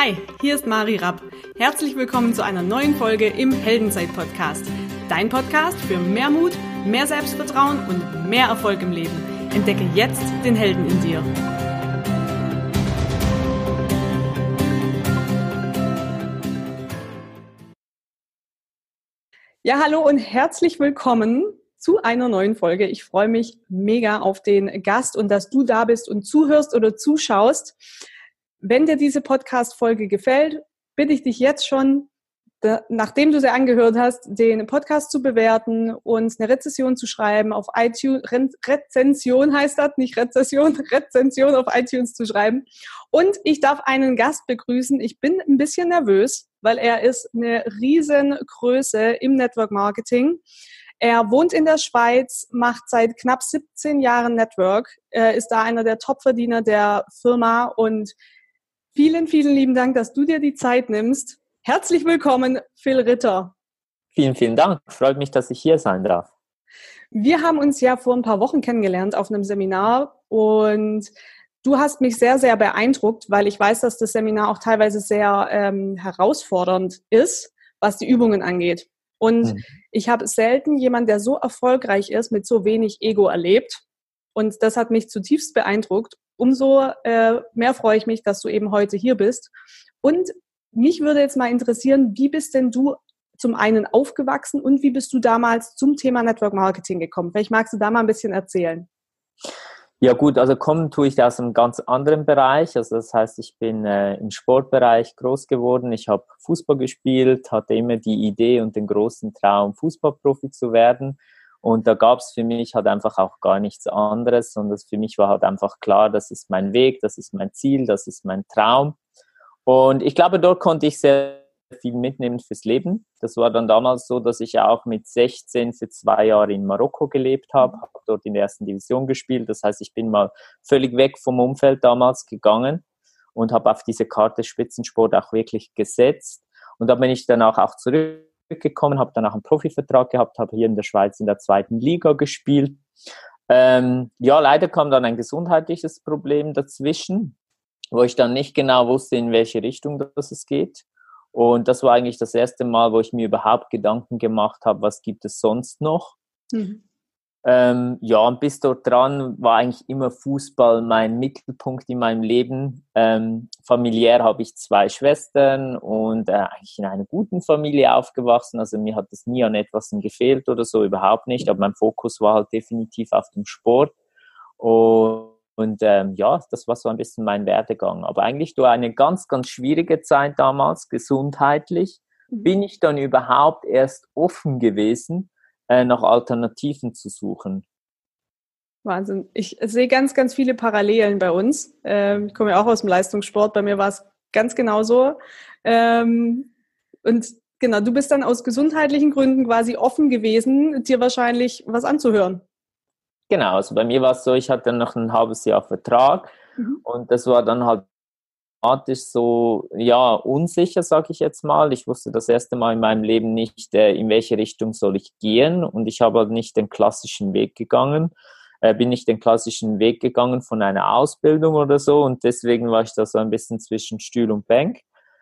Hi, hier ist Mari Rapp. Herzlich willkommen zu einer neuen Folge im Heldenzeit-Podcast. Dein Podcast für mehr Mut, mehr Selbstvertrauen und mehr Erfolg im Leben. Entdecke jetzt den Helden in dir. Ja, hallo und herzlich willkommen zu einer neuen Folge. Ich freue mich mega auf den Gast und dass du da bist und zuhörst oder zuschaust. Wenn dir diese Podcast-Folge gefällt, bitte ich dich jetzt schon, nachdem du sie angehört hast, den Podcast zu bewerten und eine Rezession zu schreiben auf iTunes. Re Rezension heißt das, nicht Rezession, Rezension auf iTunes zu schreiben. Und ich darf einen Gast begrüßen. Ich bin ein bisschen nervös, weil er ist eine Riesengröße im Network Marketing. Er wohnt in der Schweiz, macht seit knapp 17 Jahren Network, ist da einer der Topverdiener der Firma und Vielen, vielen lieben Dank, dass du dir die Zeit nimmst. Herzlich willkommen, Phil Ritter. Vielen, vielen Dank. Freut mich, dass ich hier sein darf. Wir haben uns ja vor ein paar Wochen kennengelernt auf einem Seminar und du hast mich sehr, sehr beeindruckt, weil ich weiß, dass das Seminar auch teilweise sehr ähm, herausfordernd ist, was die Übungen angeht. Und mhm. ich habe selten jemanden, der so erfolgreich ist, mit so wenig Ego erlebt. Und das hat mich zutiefst beeindruckt umso äh, mehr freue ich mich, dass du eben heute hier bist. Und mich würde jetzt mal interessieren, wie bist denn du zum einen aufgewachsen und wie bist du damals zum Thema Network Marketing gekommen? Vielleicht magst du da mal ein bisschen erzählen. Ja gut, also kommen tue ich aus einem ganz anderen Bereich. Also das heißt, ich bin äh, im Sportbereich groß geworden. Ich habe Fußball gespielt, hatte immer die Idee und den großen Traum, Fußballprofi zu werden. Und da gab es für mich halt einfach auch gar nichts anderes, sondern für mich war halt einfach klar, das ist mein Weg, das ist mein Ziel, das ist mein Traum. Und ich glaube, dort konnte ich sehr viel mitnehmen fürs Leben. Das war dann damals so, dass ich auch mit 16 für zwei Jahre in Marokko gelebt habe, habe dort in der ersten Division gespielt. Das heißt, ich bin mal völlig weg vom Umfeld damals gegangen und habe auf diese Karte Spitzensport auch wirklich gesetzt. Und da bin ich dann auch, auch zurück gekommen, habe danach einen Profivertrag gehabt, habe hier in der Schweiz in der zweiten Liga gespielt. Ähm, ja, leider kam dann ein gesundheitliches Problem dazwischen, wo ich dann nicht genau wusste, in welche Richtung das es geht. Und das war eigentlich das erste Mal, wo ich mir überhaupt Gedanken gemacht habe, was gibt es sonst noch. Mhm. Ähm, ja, und bis dort dran war eigentlich immer Fußball mein Mittelpunkt in meinem Leben. Ähm, familiär habe ich zwei Schwestern und äh, eigentlich in einer guten Familie aufgewachsen. Also mir hat es nie an etwas gefehlt oder so, überhaupt nicht. Aber mein Fokus war halt definitiv auf dem Sport. Und, und ähm, ja, das war so ein bisschen mein Werdegang. Aber eigentlich durch eine ganz, ganz schwierige Zeit damals, gesundheitlich, mhm. bin ich dann überhaupt erst offen gewesen äh, nach Alternativen zu suchen. Wahnsinn. Ich sehe ganz, ganz viele Parallelen bei uns. Ähm, ich komme ja auch aus dem Leistungssport. Bei mir war es ganz genauso. Ähm, und genau, du bist dann aus gesundheitlichen Gründen quasi offen gewesen, dir wahrscheinlich was anzuhören. Genau, also bei mir war es so, ich hatte noch ein halbes Jahr Vertrag mhm. und das war dann halt automatisch so, ja, unsicher, sage ich jetzt mal. Ich wusste das erste Mal in meinem Leben nicht, äh, in welche Richtung soll ich gehen und ich habe halt nicht den klassischen Weg gegangen, äh, bin nicht den klassischen Weg gegangen von einer Ausbildung oder so und deswegen war ich da so ein bisschen zwischen Stuhl und Bank.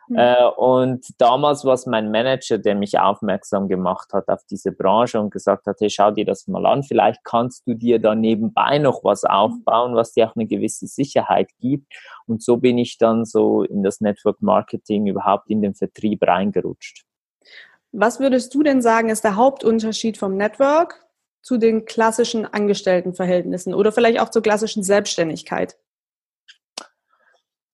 Mhm. Äh, und damals war es mein Manager, der mich aufmerksam gemacht hat auf diese Branche und gesagt hat, hey, schau dir das mal an, vielleicht kannst du dir da nebenbei noch was mhm. aufbauen, was dir auch eine gewisse Sicherheit gibt. Und so bin ich dann so in das Network Marketing überhaupt in den Vertrieb reingerutscht. Was würdest du denn sagen, ist der Hauptunterschied vom Network zu den klassischen Angestelltenverhältnissen oder vielleicht auch zur klassischen Selbstständigkeit?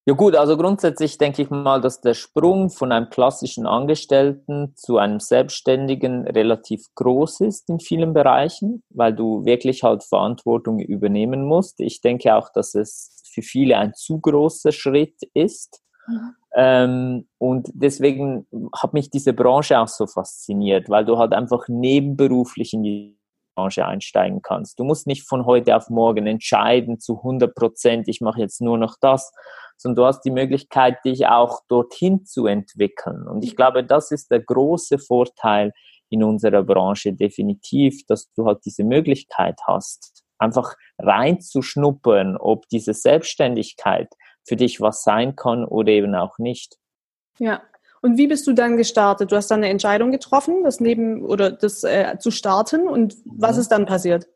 Ja gut, also grundsätzlich denke ich mal, dass der Sprung von einem klassischen Angestellten zu einem Selbstständigen relativ groß ist in vielen Bereichen, weil du wirklich halt Verantwortung übernehmen musst. Ich denke auch, dass es für viele ein zu großer Schritt ist. Mhm. Ähm, und deswegen hat mich diese Branche auch so fasziniert, weil du halt einfach nebenberuflich in die Branche einsteigen kannst. Du musst nicht von heute auf morgen entscheiden zu 100 Prozent, ich mache jetzt nur noch das, sondern du hast die Möglichkeit, dich auch dorthin zu entwickeln. Und ich glaube, das ist der große Vorteil in unserer Branche definitiv, dass du halt diese Möglichkeit hast, einfach reinzuschnuppern, ob diese Selbstständigkeit für dich was sein kann oder eben auch nicht. Ja. Und wie bist du dann gestartet? Du hast dann eine Entscheidung getroffen, das neben oder das äh, zu starten. Und was mhm. ist dann passiert?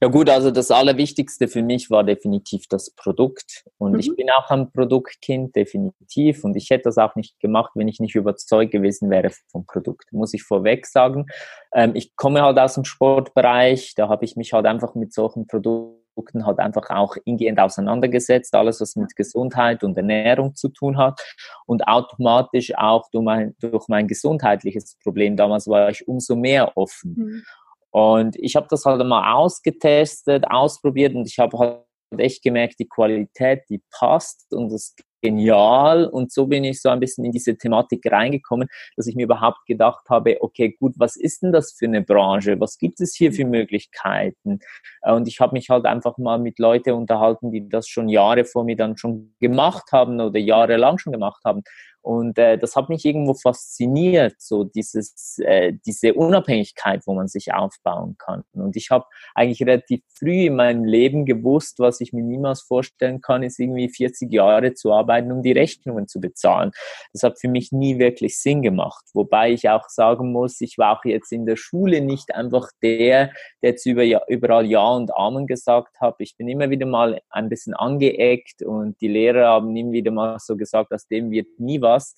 Ja gut, also das Allerwichtigste für mich war definitiv das Produkt. Und mhm. ich bin auch ein Produktkind, definitiv. Und ich hätte das auch nicht gemacht, wenn ich nicht überzeugt gewesen wäre vom Produkt, muss ich vorweg sagen. Ähm, ich komme halt aus dem Sportbereich, da habe ich mich halt einfach mit solchen Produkten halt einfach auch ingehend auseinandergesetzt, alles was mit Gesundheit und Ernährung zu tun hat und automatisch auch durch mein, durch mein gesundheitliches Problem. Damals war ich umso mehr offen. Mhm. Und ich habe das halt mal ausgetestet, ausprobiert und ich habe halt echt gemerkt, die Qualität, die passt und das ist genial. Und so bin ich so ein bisschen in diese Thematik reingekommen, dass ich mir überhaupt gedacht habe, okay, gut, was ist denn das für eine Branche? Was gibt es hier für Möglichkeiten? Und ich habe mich halt einfach mal mit Leuten unterhalten, die das schon Jahre vor mir dann schon gemacht haben oder jahrelang schon gemacht haben. Und äh, das hat mich irgendwo fasziniert, so dieses, äh, diese Unabhängigkeit, wo man sich aufbauen kann. Und ich habe eigentlich relativ früh in meinem Leben gewusst, was ich mir niemals vorstellen kann, ist irgendwie 40 Jahre zu arbeiten, um die Rechnungen zu bezahlen. Das hat für mich nie wirklich Sinn gemacht. Wobei ich auch sagen muss, ich war auch jetzt in der Schule nicht einfach der, der jetzt über, überall Ja und Amen gesagt hat. Ich bin immer wieder mal ein bisschen angeeckt und die Lehrer haben immer wieder mal so gesagt, aus dem wird nie was was.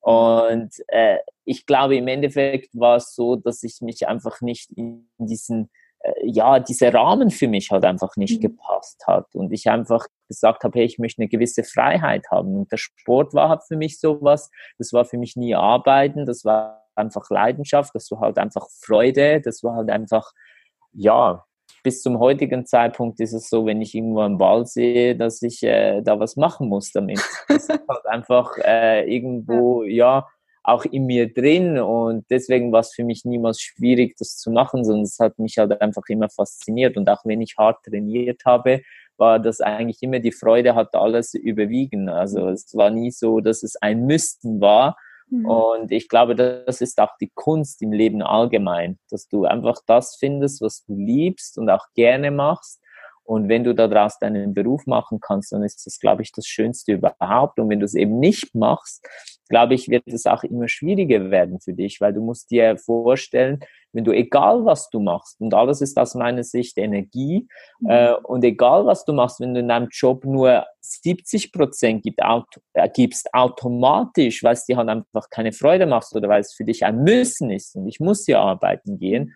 Und äh, ich glaube, im Endeffekt war es so, dass ich mich einfach nicht in diesen, äh, ja, dieser Rahmen für mich halt einfach nicht mhm. gepasst hat. Und ich einfach gesagt habe, hey, ich möchte eine gewisse Freiheit haben. Und der Sport war halt für mich sowas. Das war für mich nie Arbeiten, das war einfach Leidenschaft, das war halt einfach Freude, das war halt einfach, ja, bis zum heutigen Zeitpunkt ist es so, wenn ich irgendwo einen Ball sehe, dass ich äh, da was machen muss damit. Das ist halt einfach äh, irgendwo, ja, auch in mir drin und deswegen war es für mich niemals schwierig, das zu machen, sondern es hat mich halt einfach immer fasziniert und auch wenn ich hart trainiert habe, war das eigentlich immer die Freude hat alles überwiegen. Also es war nie so, dass es ein Müssten war, Mhm. Und ich glaube, das ist auch die Kunst im Leben allgemein, dass du einfach das findest, was du liebst und auch gerne machst. Und wenn du daraus deinen Beruf machen kannst, dann ist das, glaube ich, das Schönste überhaupt. Und wenn du es eben nicht machst, glaube ich, wird es auch immer schwieriger werden für dich, weil du musst dir vorstellen, wenn du egal was du machst, und alles ist aus meiner Sicht Energie, mhm. äh, und egal was du machst, wenn du in deinem Job nur 70 Prozent gibt, auto, äh, gibst automatisch, weil es dir halt einfach keine Freude macht oder weil es für dich ein Müssen ist und ich muss ja arbeiten gehen,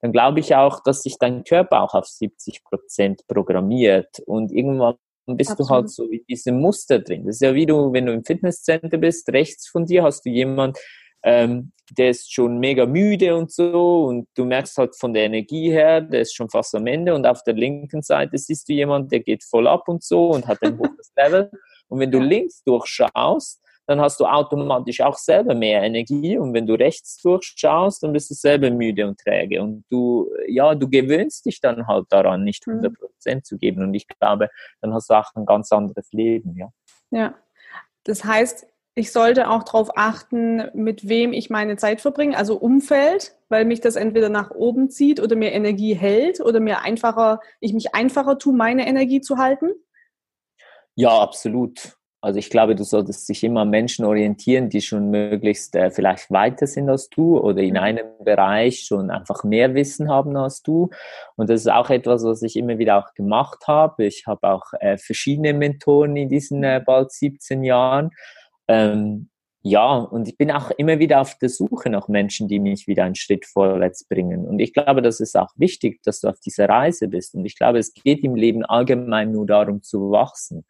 dann glaube ich auch, dass sich dein Körper auch auf 70 Prozent programmiert und irgendwann bist Absolut. du halt so in diesem Muster drin. Das ist ja wie du, wenn du im Fitnesscenter bist, rechts von dir hast du jemand, ähm, der ist schon mega müde und so und du merkst halt von der Energie her, der ist schon fast am Ende und auf der linken Seite siehst du jemand, der geht voll ab und so und hat ein hohes Level und wenn du links durchschaust, dann hast du automatisch auch selber mehr Energie und wenn du rechts durchschaust, dann bist du selber müde und träge und du, ja, du gewöhnst dich dann halt daran, nicht 100 mhm. Prozent zu geben und ich glaube, dann hast du auch ein ganz anderes Leben, ja. Ja, das heißt, ich sollte auch darauf achten, mit wem ich meine Zeit verbringe, also Umfeld, weil mich das entweder nach oben zieht oder mir Energie hält oder mir einfacher, ich mich einfacher tue, meine Energie zu halten? Ja, absolut. Also ich glaube, du solltest sich immer Menschen orientieren, die schon möglichst äh, vielleicht weiter sind als du oder in mhm. einem Bereich schon einfach mehr Wissen haben als du. Und das ist auch etwas, was ich immer wieder auch gemacht habe. Ich habe auch äh, verschiedene Mentoren in diesen äh, bald 17 Jahren. Ähm, ja, und ich bin auch immer wieder auf der Suche nach Menschen, die mich wieder einen Schritt vorwärts bringen. Und ich glaube, das ist auch wichtig, dass du auf dieser Reise bist. Und ich glaube, es geht im Leben allgemein nur darum zu wachsen.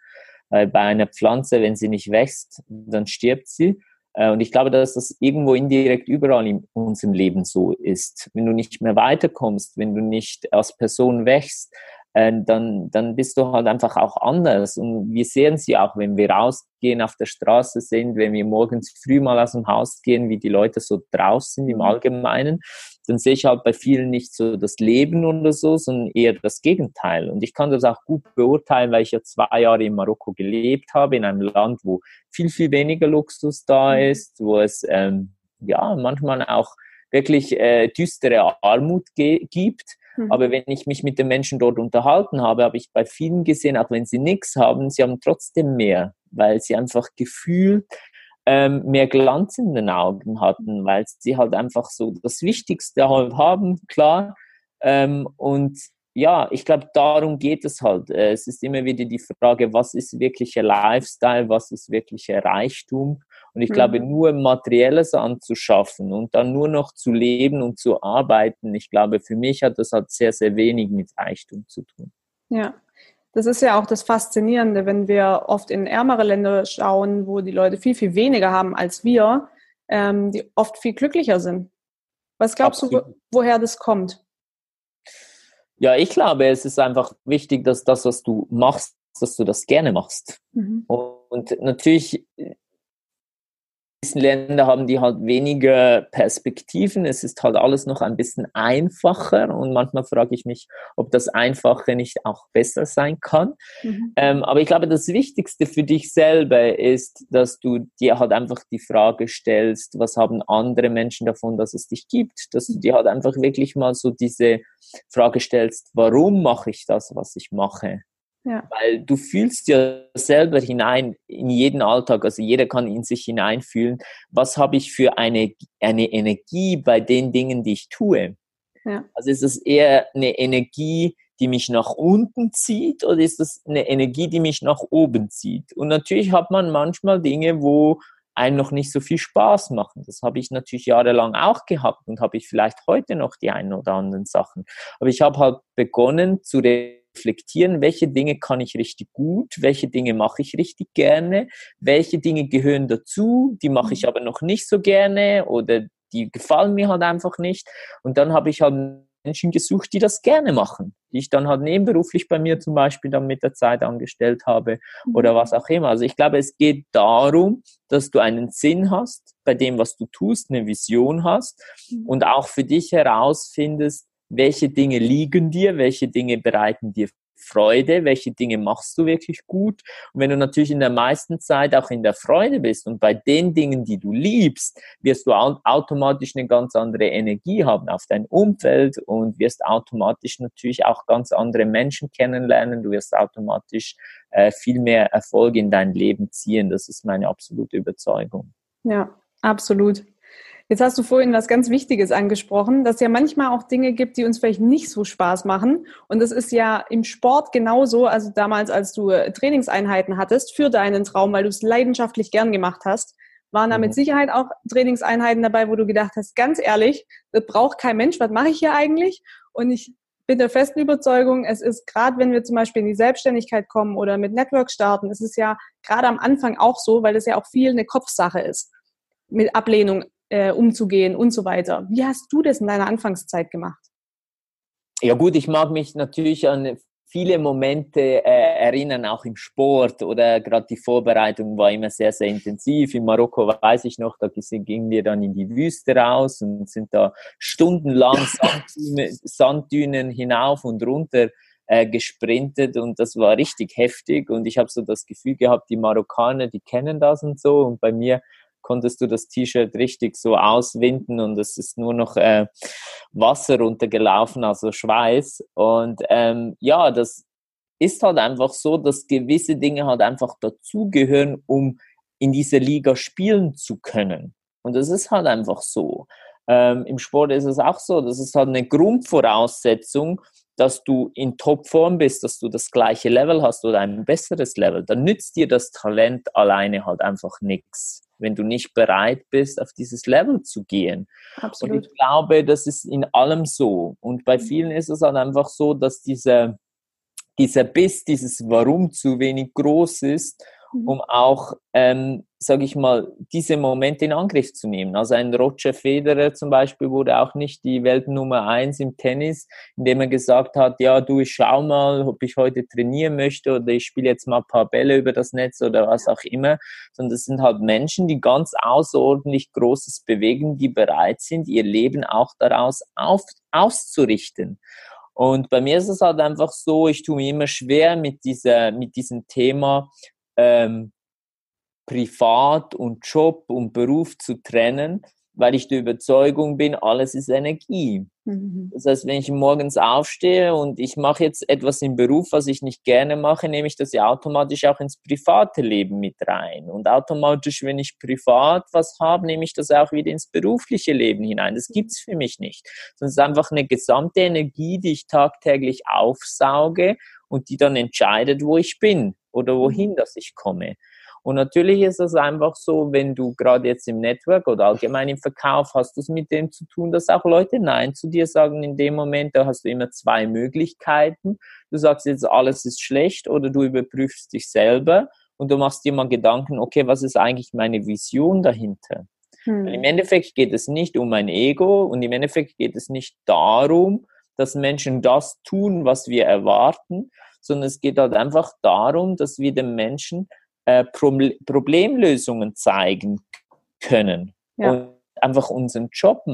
Weil bei einer Pflanze, wenn sie nicht wächst, dann stirbt sie. Äh, und ich glaube, dass das irgendwo indirekt überall in unserem Leben so ist. Wenn du nicht mehr weiterkommst, wenn du nicht als Person wächst, äh, dann, dann bist du halt einfach auch anders. Und wir sehen sie auch, wenn wir rausgehen, auf der Straße sind, wenn wir morgens früh mal aus dem Haus gehen, wie die Leute so draußen im mhm. Allgemeinen dann sehe ich halt bei vielen nicht so das Leben oder so, sondern eher das Gegenteil. Und ich kann das auch gut beurteilen, weil ich ja zwei Jahre in Marokko gelebt habe, in einem Land, wo viel, viel weniger Luxus da mhm. ist, wo es ähm, ja manchmal auch wirklich äh, düstere Armut gibt. Mhm. Aber wenn ich mich mit den Menschen dort unterhalten habe, habe ich bei vielen gesehen, auch wenn sie nichts haben, sie haben trotzdem mehr, weil sie einfach gefühlt ähm, mehr Glanz in den Augen hatten, weil sie halt einfach so das Wichtigste halt haben, klar. Ähm, und ja, ich glaube, darum geht es halt. Äh, es ist immer wieder die Frage, was ist wirklicher Lifestyle, was ist wirklicher Reichtum? Und ich mhm. glaube, nur Materielles anzuschaffen und dann nur noch zu leben und zu arbeiten, ich glaube, für mich hat das halt sehr, sehr wenig mit Reichtum zu tun. Ja, das ist ja auch das Faszinierende, wenn wir oft in ärmere Länder schauen, wo die Leute viel, viel weniger haben als wir, ähm, die oft viel glücklicher sind. Was glaubst Absolut. du, woher das kommt? Ja, ich glaube, es ist einfach wichtig, dass das, was du machst, dass du das gerne machst. Mhm. Und natürlich Länder haben die halt weniger Perspektiven. Es ist halt alles noch ein bisschen einfacher und manchmal frage ich mich, ob das Einfache nicht auch besser sein kann. Mhm. Ähm, aber ich glaube, das Wichtigste für dich selber ist, dass du dir halt einfach die Frage stellst, was haben andere Menschen davon, dass es dich gibt? Dass du dir halt einfach wirklich mal so diese Frage stellst, warum mache ich das, was ich mache? Ja. Weil du fühlst ja selber hinein in jeden Alltag, also jeder kann in sich hineinfühlen, was habe ich für eine, eine Energie bei den Dingen, die ich tue. Ja. Also ist es eher eine Energie, die mich nach unten zieht oder ist das eine Energie, die mich nach oben zieht? Und natürlich hat man manchmal Dinge, wo einem noch nicht so viel Spaß machen. Das habe ich natürlich jahrelang auch gehabt und habe ich vielleicht heute noch die einen oder anderen Sachen. Aber ich habe halt begonnen zu reflektieren, welche Dinge kann ich richtig gut, welche Dinge mache ich richtig gerne, welche Dinge gehören dazu, die mache ich mhm. aber noch nicht so gerne oder die gefallen mir halt einfach nicht. Und dann habe ich halt Menschen gesucht, die das gerne machen, die ich dann halt nebenberuflich bei mir zum Beispiel dann mit der Zeit angestellt habe oder mhm. was auch immer. Also ich glaube, es geht darum, dass du einen Sinn hast bei dem, was du tust, eine Vision hast mhm. und auch für dich herausfindest, welche Dinge liegen dir, welche Dinge bereiten dir Freude, welche Dinge machst du wirklich gut. Und wenn du natürlich in der meisten Zeit auch in der Freude bist und bei den Dingen, die du liebst, wirst du automatisch eine ganz andere Energie haben auf dein Umfeld und wirst automatisch natürlich auch ganz andere Menschen kennenlernen. Du wirst automatisch äh, viel mehr Erfolg in dein Leben ziehen. Das ist meine absolute Überzeugung. Ja, absolut. Jetzt hast du vorhin was ganz Wichtiges angesprochen, dass es ja manchmal auch Dinge gibt, die uns vielleicht nicht so Spaß machen. Und das ist ja im Sport genauso. Also damals, als du äh, Trainingseinheiten hattest für deinen Traum, weil du es leidenschaftlich gern gemacht hast, waren da mit mhm. Sicherheit auch Trainingseinheiten dabei, wo du gedacht hast, ganz ehrlich, das braucht kein Mensch, was mache ich hier eigentlich? Und ich bin der festen Überzeugung, es ist gerade, wenn wir zum Beispiel in die Selbstständigkeit kommen oder mit Network starten, es ist ja gerade am Anfang auch so, weil es ja auch viel eine Kopfsache ist mit Ablehnung äh, umzugehen und so weiter. Wie hast du das in deiner Anfangszeit gemacht? Ja gut, ich mag mich natürlich an viele Momente äh, erinnern, auch im Sport oder gerade die Vorbereitung war immer sehr, sehr intensiv. In Marokko weiß ich noch, da gingen wir dann in die Wüste raus und sind da stundenlang Sanddünen, Sanddünen hinauf und runter äh, gesprintet und das war richtig heftig und ich habe so das Gefühl gehabt, die Marokkaner, die kennen das und so und bei mir konntest du das T-Shirt richtig so auswinden und es ist nur noch äh, Wasser runtergelaufen, also Schweiß. Und ähm, ja, das ist halt einfach so, dass gewisse Dinge halt einfach dazugehören, um in dieser Liga spielen zu können. Und das ist halt einfach so. Ähm, Im Sport ist es auch so, das ist halt eine Grundvoraussetzung, dass du in Topform bist, dass du das gleiche Level hast oder ein besseres Level. Dann nützt dir das Talent alleine halt einfach nichts wenn du nicht bereit bist, auf dieses Level zu gehen. Absolut. Und ich glaube, das ist in allem so. Und bei mhm. vielen ist es halt einfach so, dass dieser, dieser Biss, dieses Warum zu wenig groß ist Mhm. um auch, ähm, sage ich mal, diese Momente in Angriff zu nehmen. Also ein Roger Federer zum Beispiel wurde auch nicht die Weltnummer eins im Tennis, indem er gesagt hat, ja, du, ich schau mal, ob ich heute trainieren möchte oder ich spiele jetzt mal ein paar Bälle über das Netz oder was auch immer, sondern das sind halt Menschen, die ganz außerordentlich Großes bewegen, die bereit sind, ihr Leben auch daraus auf, auszurichten. Und bei mir ist es halt einfach so, ich tue mir immer schwer mit dieser, mit diesem Thema, ähm, Privat und Job und Beruf zu trennen, weil ich der Überzeugung bin, alles ist Energie. Mhm. Das heißt, wenn ich morgens aufstehe und ich mache jetzt etwas im Beruf, was ich nicht gerne mache, nehme ich das ja automatisch auch ins private Leben mit rein. Und automatisch, wenn ich privat was habe, nehme ich das auch wieder ins berufliche Leben hinein. Das gibt es für mich nicht. Sondern es ist einfach eine gesamte Energie, die ich tagtäglich aufsauge und die dann entscheidet, wo ich bin oder wohin, mhm. dass ich komme. Und natürlich ist es einfach so, wenn du gerade jetzt im Network oder allgemein im Verkauf hast du es mit dem zu tun, dass auch Leute Nein zu dir sagen in dem Moment. Da hast du immer zwei Möglichkeiten. Du sagst jetzt, alles ist schlecht oder du überprüfst dich selber und du machst dir mal Gedanken, okay, was ist eigentlich meine Vision dahinter? Hm. Im Endeffekt geht es nicht um mein Ego und im Endeffekt geht es nicht darum, dass Menschen das tun, was wir erwarten, sondern es geht halt einfach darum, dass wir den Menschen äh, Problemlösungen zeigen können ja. und einfach unseren Job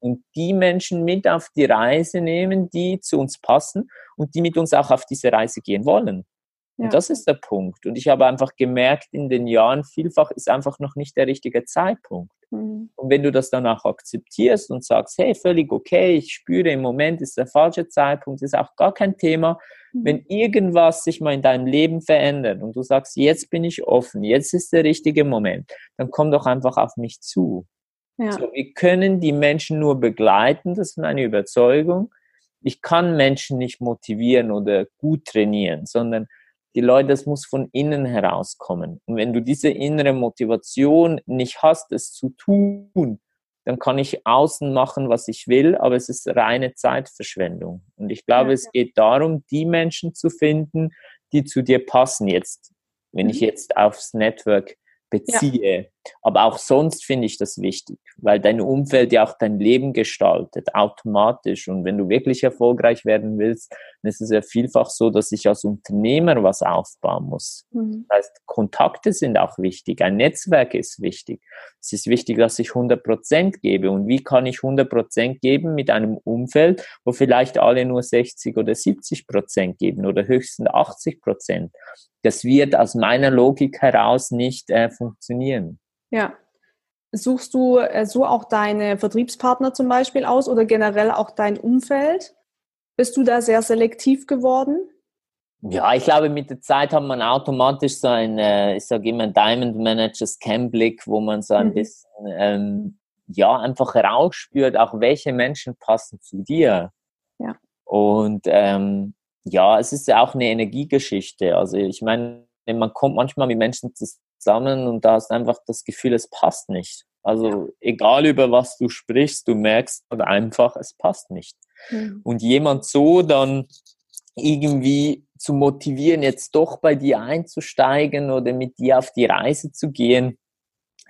und die Menschen mit auf die Reise nehmen, die zu uns passen und die mit uns auch auf diese Reise gehen wollen. Ja. Und das ist der Punkt. Und ich habe einfach gemerkt, in den Jahren vielfach ist einfach noch nicht der richtige Zeitpunkt. Mhm. Und wenn du das dann auch akzeptierst und sagst, hey, völlig okay, ich spüre im Moment ist der falsche Zeitpunkt, ist auch gar kein Thema. Mhm. Wenn irgendwas sich mal in deinem Leben verändert und du sagst, jetzt bin ich offen, jetzt ist der richtige Moment, dann komm doch einfach auf mich zu. Ja. So, wir können die Menschen nur begleiten, das ist meine Überzeugung. Ich kann Menschen nicht motivieren oder gut trainieren, sondern die Leute, das muss von innen herauskommen. Und wenn du diese innere Motivation nicht hast, es zu tun, dann kann ich außen machen, was ich will, aber es ist reine Zeitverschwendung. Und ich glaube, ja. es geht darum, die Menschen zu finden, die zu dir passen jetzt. Wenn ich mhm. jetzt aufs Network beziehe. Aber auch sonst finde ich das wichtig, weil dein Umfeld ja auch dein Leben gestaltet, automatisch. Und wenn du wirklich erfolgreich werden willst, dann ist es ja vielfach so, dass ich als Unternehmer was aufbauen muss. Mhm. Das heißt, Kontakte sind auch wichtig, ein Netzwerk ist wichtig. Es ist wichtig, dass ich 100 Prozent gebe. Und wie kann ich 100 Prozent geben mit einem Umfeld, wo vielleicht alle nur 60 oder 70 Prozent geben oder höchstens 80 Prozent? Das wird aus meiner Logik heraus nicht äh, funktionieren. Ja. Suchst du äh, so auch deine Vertriebspartner zum Beispiel aus oder generell auch dein Umfeld? Bist du da sehr selektiv geworden? Ja, ich glaube, mit der Zeit hat man automatisch so ein, äh, ich sage immer, Diamond Managers Cam-Blick, wo man so ein mhm. bisschen, ähm, ja, einfach rausspürt, auch welche Menschen passen zu dir. Ja. Und ähm, ja, es ist ja auch eine Energiegeschichte. Also ich meine, man kommt manchmal mit Menschen zusammen und da hast einfach das Gefühl, es passt nicht. Also egal über was du sprichst, du merkst einfach, es passt nicht. Mhm. Und jemand so dann irgendwie zu motivieren, jetzt doch bei dir einzusteigen oder mit dir auf die Reise zu gehen,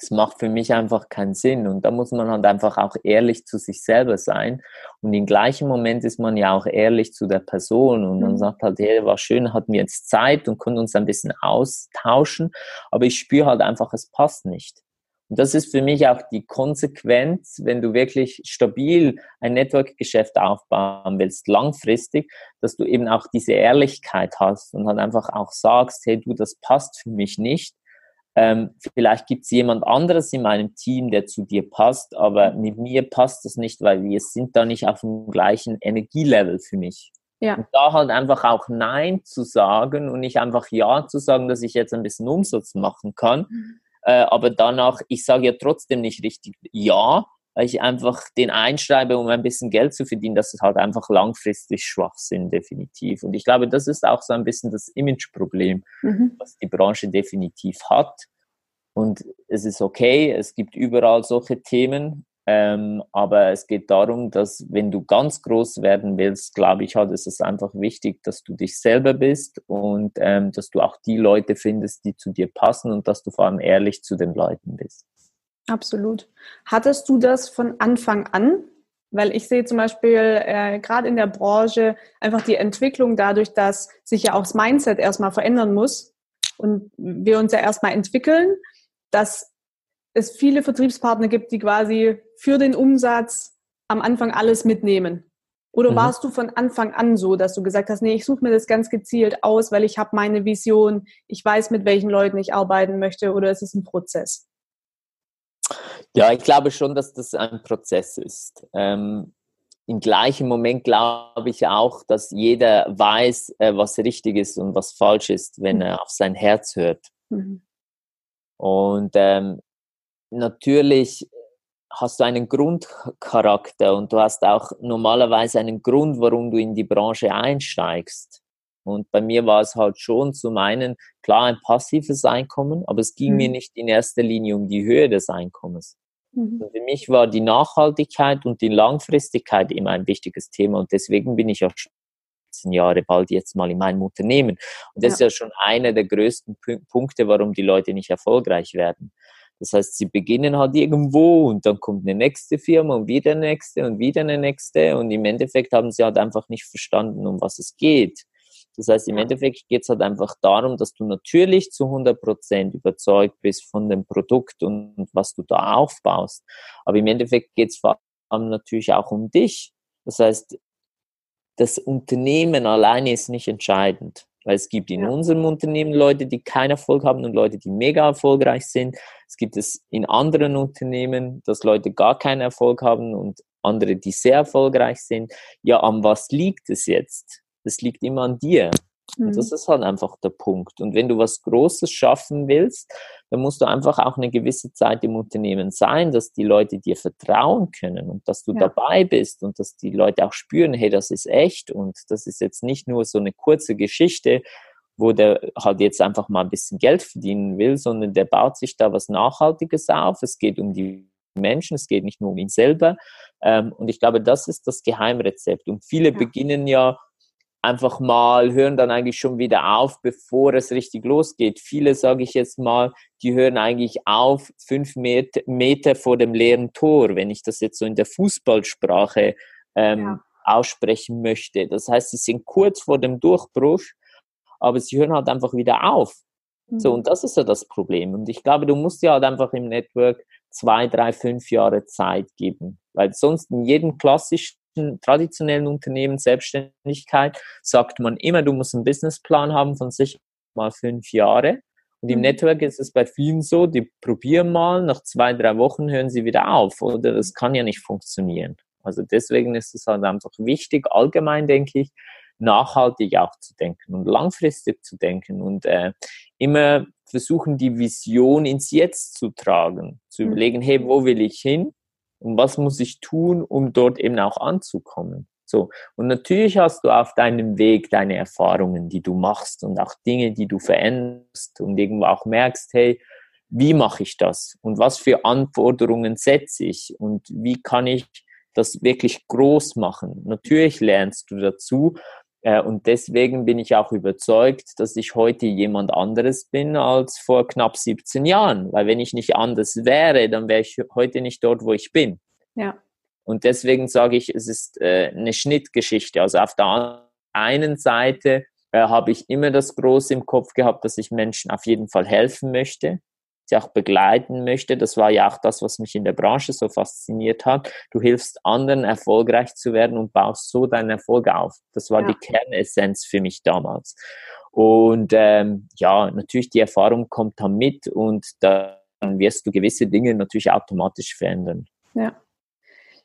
es macht für mich einfach keinen Sinn. Und da muss man halt einfach auch ehrlich zu sich selber sein. Und im gleichen Moment ist man ja auch ehrlich zu der Person und man mhm. sagt halt, hey, war schön, hatten wir jetzt Zeit und konnten uns ein bisschen austauschen. Aber ich spüre halt einfach, es passt nicht. Und das ist für mich auch die Konsequenz, wenn du wirklich stabil ein Network-Geschäft aufbauen willst, langfristig, dass du eben auch diese Ehrlichkeit hast und halt einfach auch sagst, hey, du, das passt für mich nicht ähm, vielleicht gibt es jemand anderes in meinem Team, der zu dir passt, aber mit mir passt das nicht, weil wir sind da nicht auf dem gleichen Energielevel für mich. Ja. Und da halt einfach auch Nein zu sagen und nicht einfach Ja zu sagen, dass ich jetzt ein bisschen Umsatz machen kann. Mhm. Äh, aber danach, ich sage ja trotzdem nicht richtig Ja, weil ich einfach den einschreibe, um ein bisschen Geld zu verdienen, das ist halt einfach langfristig Schwachsinn, definitiv. Und ich glaube, das ist auch so ein bisschen das Imageproblem, mhm. was die Branche definitiv hat. Und es ist okay, es gibt überall solche Themen, ähm, aber es geht darum, dass wenn du ganz groß werden willst, glaube ich, halt, ist es einfach wichtig, dass du dich selber bist und ähm, dass du auch die Leute findest, die zu dir passen und dass du vor allem ehrlich zu den Leuten bist. Absolut. Hattest du das von Anfang an? Weil ich sehe zum Beispiel äh, gerade in der Branche einfach die Entwicklung dadurch, dass sich ja auch das Mindset erstmal verändern muss und wir uns ja erstmal entwickeln, dass es viele Vertriebspartner gibt, die quasi für den Umsatz am Anfang alles mitnehmen. Oder mhm. warst du von Anfang an so, dass du gesagt hast, nee, ich suche mir das ganz gezielt aus, weil ich habe meine Vision, ich weiß, mit welchen Leuten ich arbeiten möchte oder es ist ein Prozess? Ja, ich glaube schon, dass das ein Prozess ist. Ähm, Im gleichen Moment glaube ich auch, dass jeder weiß, äh, was richtig ist und was falsch ist, wenn mhm. er auf sein Herz hört. Mhm. Und ähm, natürlich hast du einen Grundcharakter und du hast auch normalerweise einen Grund, warum du in die Branche einsteigst. Und bei mir war es halt schon zum einen klar ein passives Einkommen, aber es ging mhm. mir nicht in erster Linie um die Höhe des Einkommens. Mhm. Für mich war die Nachhaltigkeit und die Langfristigkeit immer ein wichtiges Thema und deswegen bin ich auch 15 Jahre bald jetzt mal in meinem Unternehmen. Und das ja. ist ja schon einer der größten Punkte, warum die Leute nicht erfolgreich werden. Das heißt, sie beginnen halt irgendwo und dann kommt eine nächste Firma und wieder eine nächste und wieder eine nächste und im Endeffekt haben sie halt einfach nicht verstanden, um was es geht. Das heißt, im Endeffekt geht es halt einfach darum, dass du natürlich zu 100 Prozent überzeugt bist von dem Produkt und was du da aufbaust. Aber im Endeffekt geht es vor allem natürlich auch um dich. Das heißt, das Unternehmen alleine ist nicht entscheidend. Weil es gibt in ja. unserem Unternehmen Leute, die keinen Erfolg haben und Leute, die mega erfolgreich sind. Es gibt es in anderen Unternehmen, dass Leute gar keinen Erfolg haben und andere, die sehr erfolgreich sind. Ja, an was liegt es jetzt? Das liegt immer an dir. Mhm. Und das ist halt einfach der Punkt. Und wenn du was Großes schaffen willst, dann musst du einfach auch eine gewisse Zeit im Unternehmen sein, dass die Leute dir vertrauen können und dass du ja. dabei bist und dass die Leute auch spüren, hey, das ist echt und das ist jetzt nicht nur so eine kurze Geschichte, wo der halt jetzt einfach mal ein bisschen Geld verdienen will, sondern der baut sich da was Nachhaltiges auf. Es geht um die Menschen, es geht nicht nur um ihn selber. Ähm, und ich glaube, das ist das Geheimrezept. Und viele ja. beginnen ja einfach mal, hören dann eigentlich schon wieder auf, bevor es richtig losgeht. Viele, sage ich jetzt mal, die hören eigentlich auf fünf Meter vor dem leeren Tor, wenn ich das jetzt so in der Fußballsprache ähm, ja. aussprechen möchte. Das heißt, sie sind kurz vor dem Durchbruch, aber sie hören halt einfach wieder auf. Mhm. So, und das ist ja das Problem. Und ich glaube, du musst ja halt einfach im Network zwei, drei, fünf Jahre Zeit geben. Weil sonst in jedem klassischen traditionellen Unternehmen, Selbstständigkeit, sagt man immer, du musst einen Businessplan haben von sich mal fünf Jahre. Und im mhm. Network ist es bei vielen so, die probieren mal, nach zwei, drei Wochen hören sie wieder auf. Oder das kann ja nicht funktionieren. Also deswegen ist es halt einfach wichtig, allgemein denke ich, nachhaltig auch zu denken und langfristig zu denken und äh, immer versuchen, die Vision ins Jetzt zu tragen, zu mhm. überlegen, hey, wo will ich hin? Und was muss ich tun, um dort eben auch anzukommen? So. Und natürlich hast du auf deinem Weg deine Erfahrungen, die du machst und auch Dinge, die du veränderst und irgendwo auch merkst, hey, wie mache ich das? Und was für Anforderungen setze ich? Und wie kann ich das wirklich groß machen? Natürlich lernst du dazu, und deswegen bin ich auch überzeugt, dass ich heute jemand anderes bin als vor knapp 17 Jahren. Weil wenn ich nicht anders wäre, dann wäre ich heute nicht dort, wo ich bin. Ja. Und deswegen sage ich, es ist äh, eine Schnittgeschichte. Also auf der einen Seite äh, habe ich immer das Große im Kopf gehabt, dass ich Menschen auf jeden Fall helfen möchte sie auch begleiten möchte. Das war ja auch das, was mich in der Branche so fasziniert hat. Du hilfst anderen erfolgreich zu werden und baust so deinen Erfolg auf. Das war ja. die Kernessenz für mich damals. Und ähm, ja, natürlich die Erfahrung kommt dann mit und dann wirst du gewisse Dinge natürlich automatisch verändern. Ja.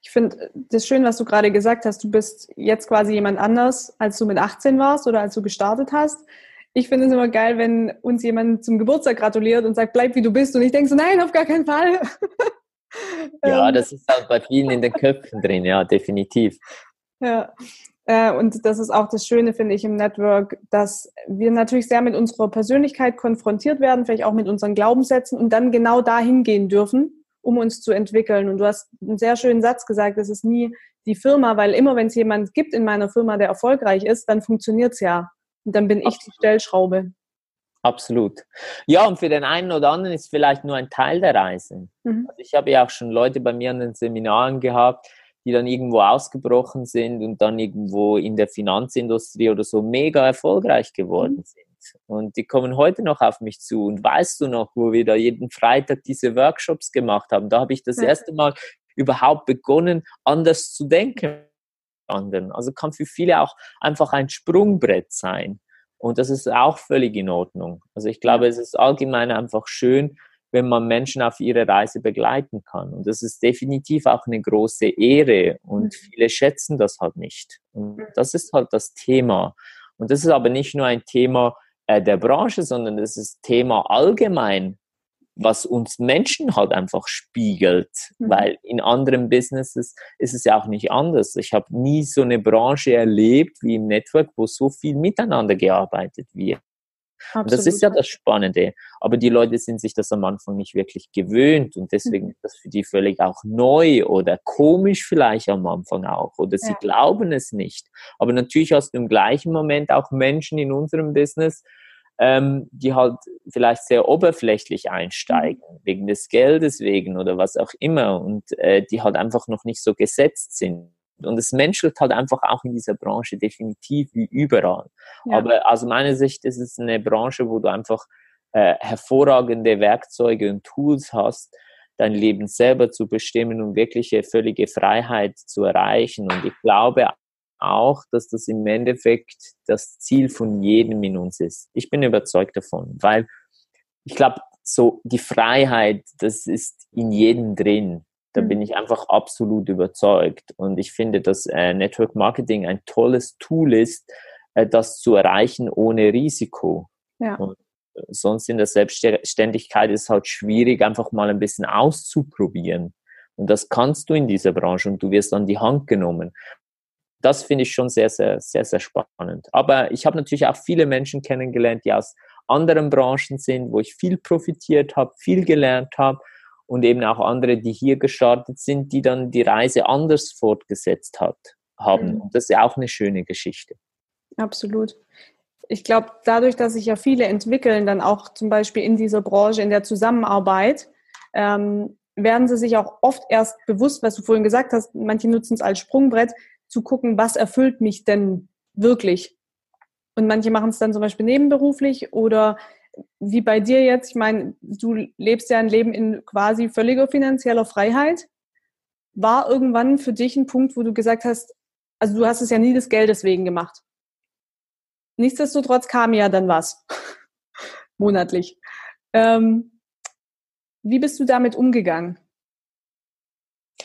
Ich finde das schön, was du gerade gesagt hast. Du bist jetzt quasi jemand anders, als du mit 18 warst oder als du gestartet hast ich finde es immer geil, wenn uns jemand zum Geburtstag gratuliert und sagt, bleib wie du bist. Und ich denke so, nein, auf gar keinen Fall. ja, ähm. das ist halt bei vielen in den Köpfen drin, ja, definitiv. Ja. Äh, und das ist auch das Schöne, finde ich, im Network, dass wir natürlich sehr mit unserer Persönlichkeit konfrontiert werden, vielleicht auch mit unseren Glaubenssätzen und dann genau dahin gehen dürfen, um uns zu entwickeln. Und du hast einen sehr schönen Satz gesagt, es ist nie die Firma, weil immer wenn es jemand gibt in meiner Firma, der erfolgreich ist, dann funktioniert es ja. Und dann bin Absolut. ich die Stellschraube. Absolut. Ja, und für den einen oder anderen ist vielleicht nur ein Teil der Reise. Mhm. Also ich habe ja auch schon Leute bei mir an den Seminaren gehabt, die dann irgendwo ausgebrochen sind und dann irgendwo in der Finanzindustrie oder so mega erfolgreich geworden mhm. sind. Und die kommen heute noch auf mich zu. Und weißt du noch, wo wir da jeden Freitag diese Workshops gemacht haben? Da habe ich das erste Mal überhaupt begonnen, anders zu denken anderen. Also kann für viele auch einfach ein Sprungbrett sein. Und das ist auch völlig in Ordnung. Also ich glaube, es ist allgemein einfach schön, wenn man Menschen auf ihre Reise begleiten kann. Und das ist definitiv auch eine große Ehre und mhm. viele schätzen das halt nicht. Und mhm. das ist halt das Thema. Und das ist aber nicht nur ein Thema äh, der Branche, sondern das ist Thema allgemein, was uns Menschen halt einfach spiegelt. Mhm. Weil in anderen Businesses ist es ja auch nicht anders. Ich habe nie so eine Branche erlebt wie im Network, wo so viel miteinander gearbeitet wird. Und das ist ja das Spannende. Aber die Leute sind sich das am Anfang nicht wirklich gewöhnt und deswegen mhm. ist das für die völlig auch neu oder komisch vielleicht am Anfang auch oder sie ja. glauben es nicht. Aber natürlich hast du im gleichen Moment auch Menschen in unserem Business, ähm, die halt vielleicht sehr oberflächlich einsteigen, mhm. wegen des Geldes wegen oder was auch immer und äh, die halt einfach noch nicht so gesetzt sind. Und es menschelt halt einfach auch in dieser Branche definitiv wie überall. Ja. Aber aus meiner Sicht ist es eine Branche, wo du einfach äh, hervorragende Werkzeuge und Tools hast, dein Leben selber zu bestimmen und wirkliche völlige Freiheit zu erreichen. Und ich glaube auch, dass das im Endeffekt das Ziel von jedem in uns ist. Ich bin überzeugt davon, weil ich glaube, so die Freiheit, das ist in jedem drin. Da mhm. bin ich einfach absolut überzeugt. Und ich finde, dass äh, Network Marketing ein tolles Tool ist, äh, das zu erreichen ohne Risiko. Ja. Und sonst in der Selbstständigkeit ist es halt schwierig, einfach mal ein bisschen auszuprobieren. Und das kannst du in dieser Branche und du wirst an die Hand genommen. Das finde ich schon sehr, sehr, sehr, sehr spannend. Aber ich habe natürlich auch viele Menschen kennengelernt, die aus anderen Branchen sind, wo ich viel profitiert habe, viel gelernt habe und eben auch andere, die hier gestartet sind, die dann die Reise anders fortgesetzt hat, haben. Mhm. Und das ist ja auch eine schöne Geschichte. Absolut. Ich glaube, dadurch, dass sich ja viele entwickeln, dann auch zum Beispiel in dieser Branche, in der Zusammenarbeit, ähm, werden sie sich auch oft erst bewusst, was du vorhin gesagt hast, manche nutzen es als Sprungbrett, zu gucken, was erfüllt mich denn wirklich. Und manche machen es dann zum Beispiel nebenberuflich oder wie bei dir jetzt, ich meine, du lebst ja ein Leben in quasi völliger finanzieller Freiheit. War irgendwann für dich ein Punkt, wo du gesagt hast, also du hast es ja nie des Geldes wegen gemacht. Nichtsdestotrotz kam ja dann was. Monatlich. Ähm, wie bist du damit umgegangen?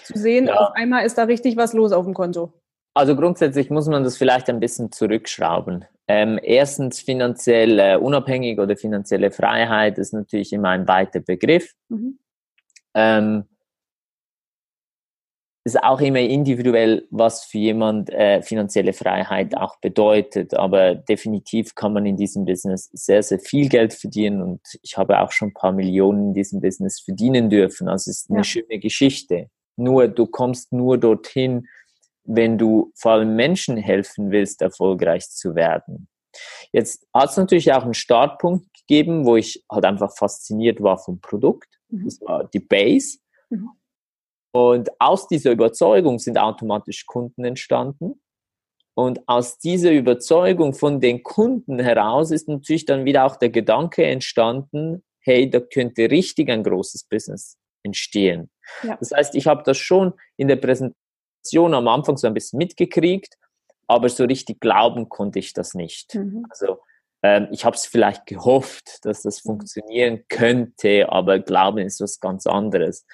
Zu sehen, ja. auf einmal ist da richtig was los auf dem Konto. Also grundsätzlich muss man das vielleicht ein bisschen zurückschrauben. Ähm, erstens finanziell äh, unabhängig oder finanzielle Freiheit ist natürlich immer ein weiter Begriff. Mhm. Ähm, ist auch immer individuell, was für jemand äh, finanzielle Freiheit auch bedeutet. Aber definitiv kann man in diesem Business sehr, sehr viel Geld verdienen und ich habe auch schon ein paar Millionen in diesem Business verdienen dürfen. Also es ist eine ja. schöne Geschichte. Nur du kommst nur dorthin, wenn du vor allem Menschen helfen willst, erfolgreich zu werden. Jetzt hat es natürlich auch einen Startpunkt gegeben, wo ich halt einfach fasziniert war vom Produkt. Mhm. Das war die Base. Mhm. Und aus dieser Überzeugung sind automatisch Kunden entstanden. Und aus dieser Überzeugung von den Kunden heraus ist natürlich dann wieder auch der Gedanke entstanden, hey, da könnte richtig ein großes Business entstehen. Ja. Das heißt, ich habe das schon in der Präsentation Situation am Anfang so ein bisschen mitgekriegt, aber so richtig glauben konnte ich das nicht. Mhm. Also ähm, ich habe es vielleicht gehofft, dass das mhm. funktionieren könnte, aber Glauben ist was ganz anderes.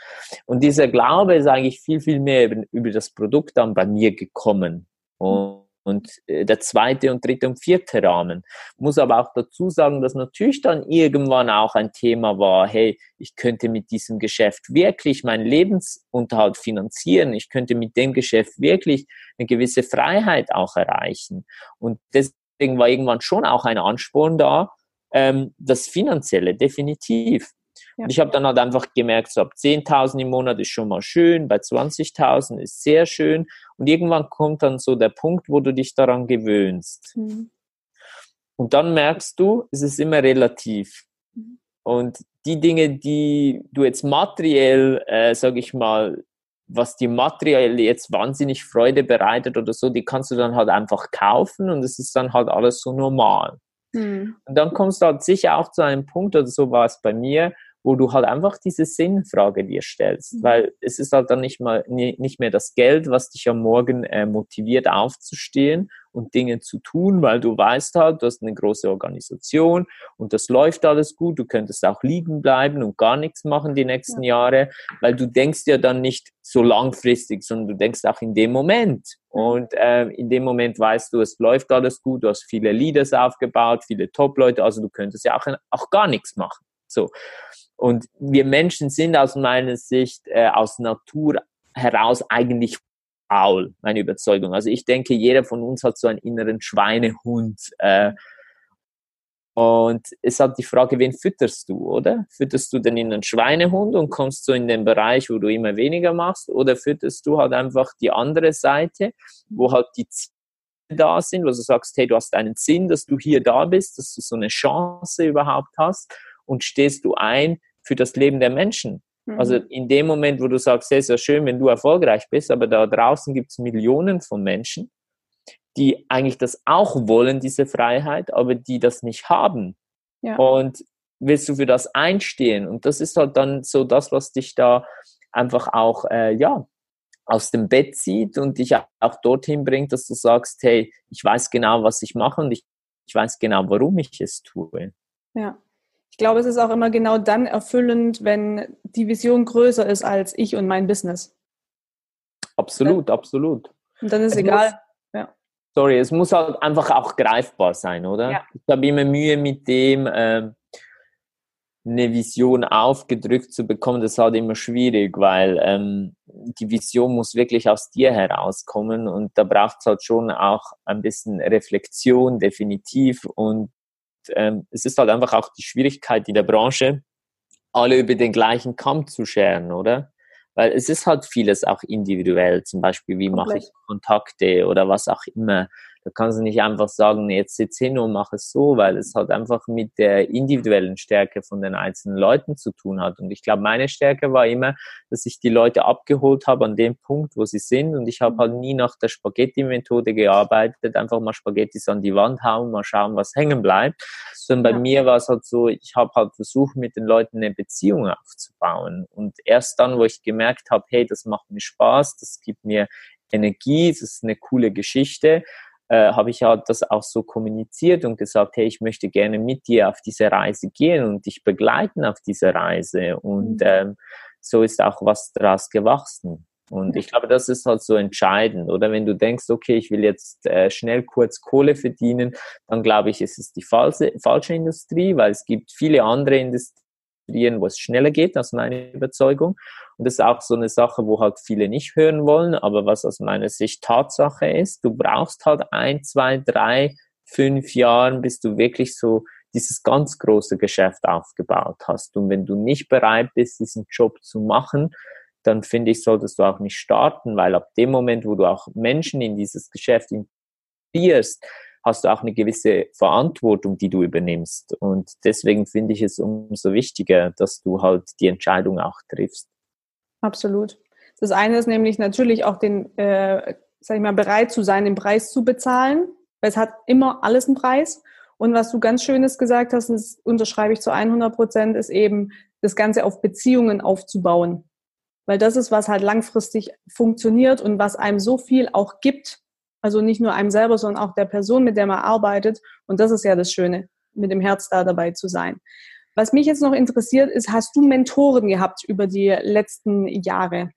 Und dieser Glaube ist eigentlich viel, viel mehr über, über das Produkt dann bei mir gekommen. Und und äh, der zweite und dritte und vierte Rahmen. Muss aber auch dazu sagen, dass natürlich dann irgendwann auch ein Thema war, hey, ich könnte mit diesem Geschäft wirklich meinen Lebensunterhalt finanzieren, ich könnte mit dem Geschäft wirklich eine gewisse Freiheit auch erreichen. Und deswegen war irgendwann schon auch ein Ansporn da, ähm, das Finanzielle definitiv. Ja. Und ich habe dann halt einfach gemerkt, so ab 10.000 im Monat ist schon mal schön, bei 20.000 ist sehr schön. Und irgendwann kommt dann so der Punkt, wo du dich daran gewöhnst. Mhm. Und dann merkst du, es ist immer relativ. Mhm. Und die Dinge, die du jetzt materiell, äh, sage ich mal, was dir materiell jetzt wahnsinnig Freude bereitet oder so, die kannst du dann halt einfach kaufen und es ist dann halt alles so normal. Mhm. Und dann kommst du halt sicher auch zu einem Punkt, oder so war es bei mir, wo du halt einfach diese Sinnfrage dir stellst, mhm. weil es ist halt dann nicht mal nicht mehr das Geld, was dich am Morgen äh, motiviert aufzustehen und Dinge zu tun, weil du weißt halt, du hast eine große Organisation und das läuft alles gut. Du könntest auch liegen bleiben und gar nichts machen die nächsten ja. Jahre, weil du denkst ja dann nicht so langfristig, sondern du denkst auch in dem Moment. Und äh, in dem Moment weißt du, es läuft alles gut, du hast viele Leaders aufgebaut, viele Top-Leute, also du könntest ja auch, auch gar nichts machen. So. Und wir Menschen sind aus meiner Sicht äh, aus Natur heraus eigentlich faul, meine Überzeugung. Also ich denke, jeder von uns hat so einen inneren Schweinehund. Äh, und es halt die Frage, wen fütterst du, oder? Fütterst du den inneren Schweinehund und kommst so in den Bereich, wo du immer weniger machst? Oder fütterst du halt einfach die andere Seite, wo halt die Ziele da sind, wo du sagst, hey, du hast einen Sinn, dass du hier da bist, dass du so eine Chance überhaupt hast und stehst du ein für das Leben der Menschen. Also mhm. in dem Moment, wo du sagst, es ist ja schön, wenn du erfolgreich bist, aber da draußen gibt es Millionen von Menschen, die eigentlich das auch wollen, diese Freiheit, aber die das nicht haben. Ja. Und willst du für das einstehen? Und das ist halt dann so das, was dich da einfach auch, äh, ja, aus dem Bett zieht und dich auch dorthin bringt, dass du sagst, hey, ich weiß genau, was ich mache und ich, ich weiß genau, warum ich es tue. Ja. Ich glaube, es ist auch immer genau dann erfüllend, wenn die Vision größer ist als ich und mein Business. Absolut, ja? absolut. Und dann ist es egal. Muss, ja. Sorry, es muss halt einfach auch greifbar sein, oder? Ja. Ich habe immer Mühe mit dem, äh, eine Vision aufgedrückt zu bekommen. Das ist halt immer schwierig, weil ähm, die Vision muss wirklich aus dir herauskommen und da braucht es halt schon auch ein bisschen Reflexion, definitiv. Und ähm, es ist halt einfach auch die Schwierigkeit in der Branche, alle über den gleichen Kamm zu scheren, oder? Weil es ist halt vieles auch individuell, zum Beispiel, wie mache ich Kontakte oder was auch immer. Da kannst du nicht einfach sagen, jetzt sitz hin und mach es so, weil es halt einfach mit der individuellen Stärke von den einzelnen Leuten zu tun hat. Und ich glaube, meine Stärke war immer, dass ich die Leute abgeholt habe an dem Punkt, wo sie sind. Und ich habe mhm. halt nie nach der Spaghetti-Methode gearbeitet, einfach mal Spaghettis an die Wand hauen, mal schauen, was hängen bleibt. Sondern bei mir war es halt so, ich habe halt versucht, mit den Leuten eine Beziehung aufzubauen. Und erst dann, wo ich gemerkt habe, hey, das macht mir Spaß, das gibt mir Energie, das ist eine coole Geschichte, äh, habe ich ja das auch so kommuniziert und gesagt, hey, ich möchte gerne mit dir auf diese Reise gehen und dich begleiten auf diese Reise. Und mhm. ähm, so ist auch was daraus gewachsen. Und ich glaube, das ist halt so entscheidend. Oder wenn du denkst, okay, ich will jetzt äh, schnell kurz Kohle verdienen, dann glaube ich, ist es die falsche, falsche Industrie, weil es gibt viele andere Industrien, wo es schneller geht, aus meiner Überzeugung. Und das ist auch so eine Sache, wo halt viele nicht hören wollen, aber was aus meiner Sicht Tatsache ist, du brauchst halt ein, zwei, drei, fünf Jahren, bis du wirklich so dieses ganz große Geschäft aufgebaut hast. Und wenn du nicht bereit bist, diesen Job zu machen, dann finde ich, solltest du auch nicht starten, weil ab dem Moment, wo du auch Menschen in dieses Geschäft integrierst, hast du auch eine gewisse Verantwortung, die du übernimmst. Und deswegen finde ich es umso wichtiger, dass du halt die Entscheidung auch triffst. Absolut. Das eine ist nämlich natürlich auch den, äh, sag ich mal, bereit zu sein, den Preis zu bezahlen, weil es hat immer alles einen Preis. Und was du ganz Schönes gesagt hast, das unterschreibe ich zu 100 Prozent, ist eben das Ganze auf Beziehungen aufzubauen. Weil das ist, was halt langfristig funktioniert und was einem so viel auch gibt. Also nicht nur einem selber, sondern auch der Person, mit der man arbeitet. Und das ist ja das Schöne, mit dem Herz da dabei zu sein. Was mich jetzt noch interessiert, ist, hast du Mentoren gehabt über die letzten Jahre?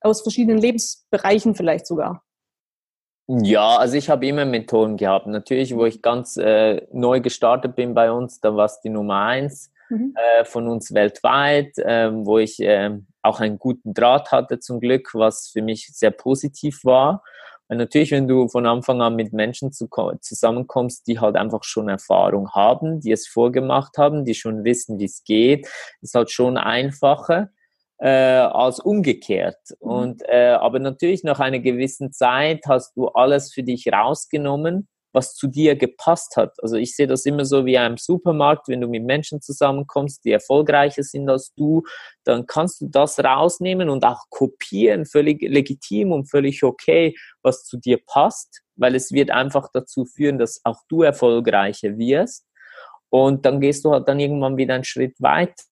Aus verschiedenen Lebensbereichen vielleicht sogar? Ja, also ich habe immer Mentoren gehabt. Natürlich, wo ich ganz äh, neu gestartet bin bei uns, da war es die Nummer eins mhm. äh, von uns weltweit, äh, wo ich ähm, auch einen guten Draht hatte zum Glück, was für mich sehr positiv war. Weil natürlich, wenn du von Anfang an mit Menschen zu, zusammenkommst, die halt einfach schon Erfahrung haben, die es vorgemacht haben, die schon wissen, wie es geht, ist halt schon einfacher äh, als umgekehrt. Mhm. Und äh, aber natürlich nach einer gewissen Zeit hast du alles für dich rausgenommen was zu dir gepasst hat. Also ich sehe das immer so wie einem Supermarkt, wenn du mit Menschen zusammenkommst, die erfolgreicher sind als du, dann kannst du das rausnehmen und auch kopieren, völlig legitim und völlig okay, was zu dir passt, weil es wird einfach dazu führen, dass auch du erfolgreicher wirst. Und dann gehst du halt dann irgendwann wieder einen Schritt weiter.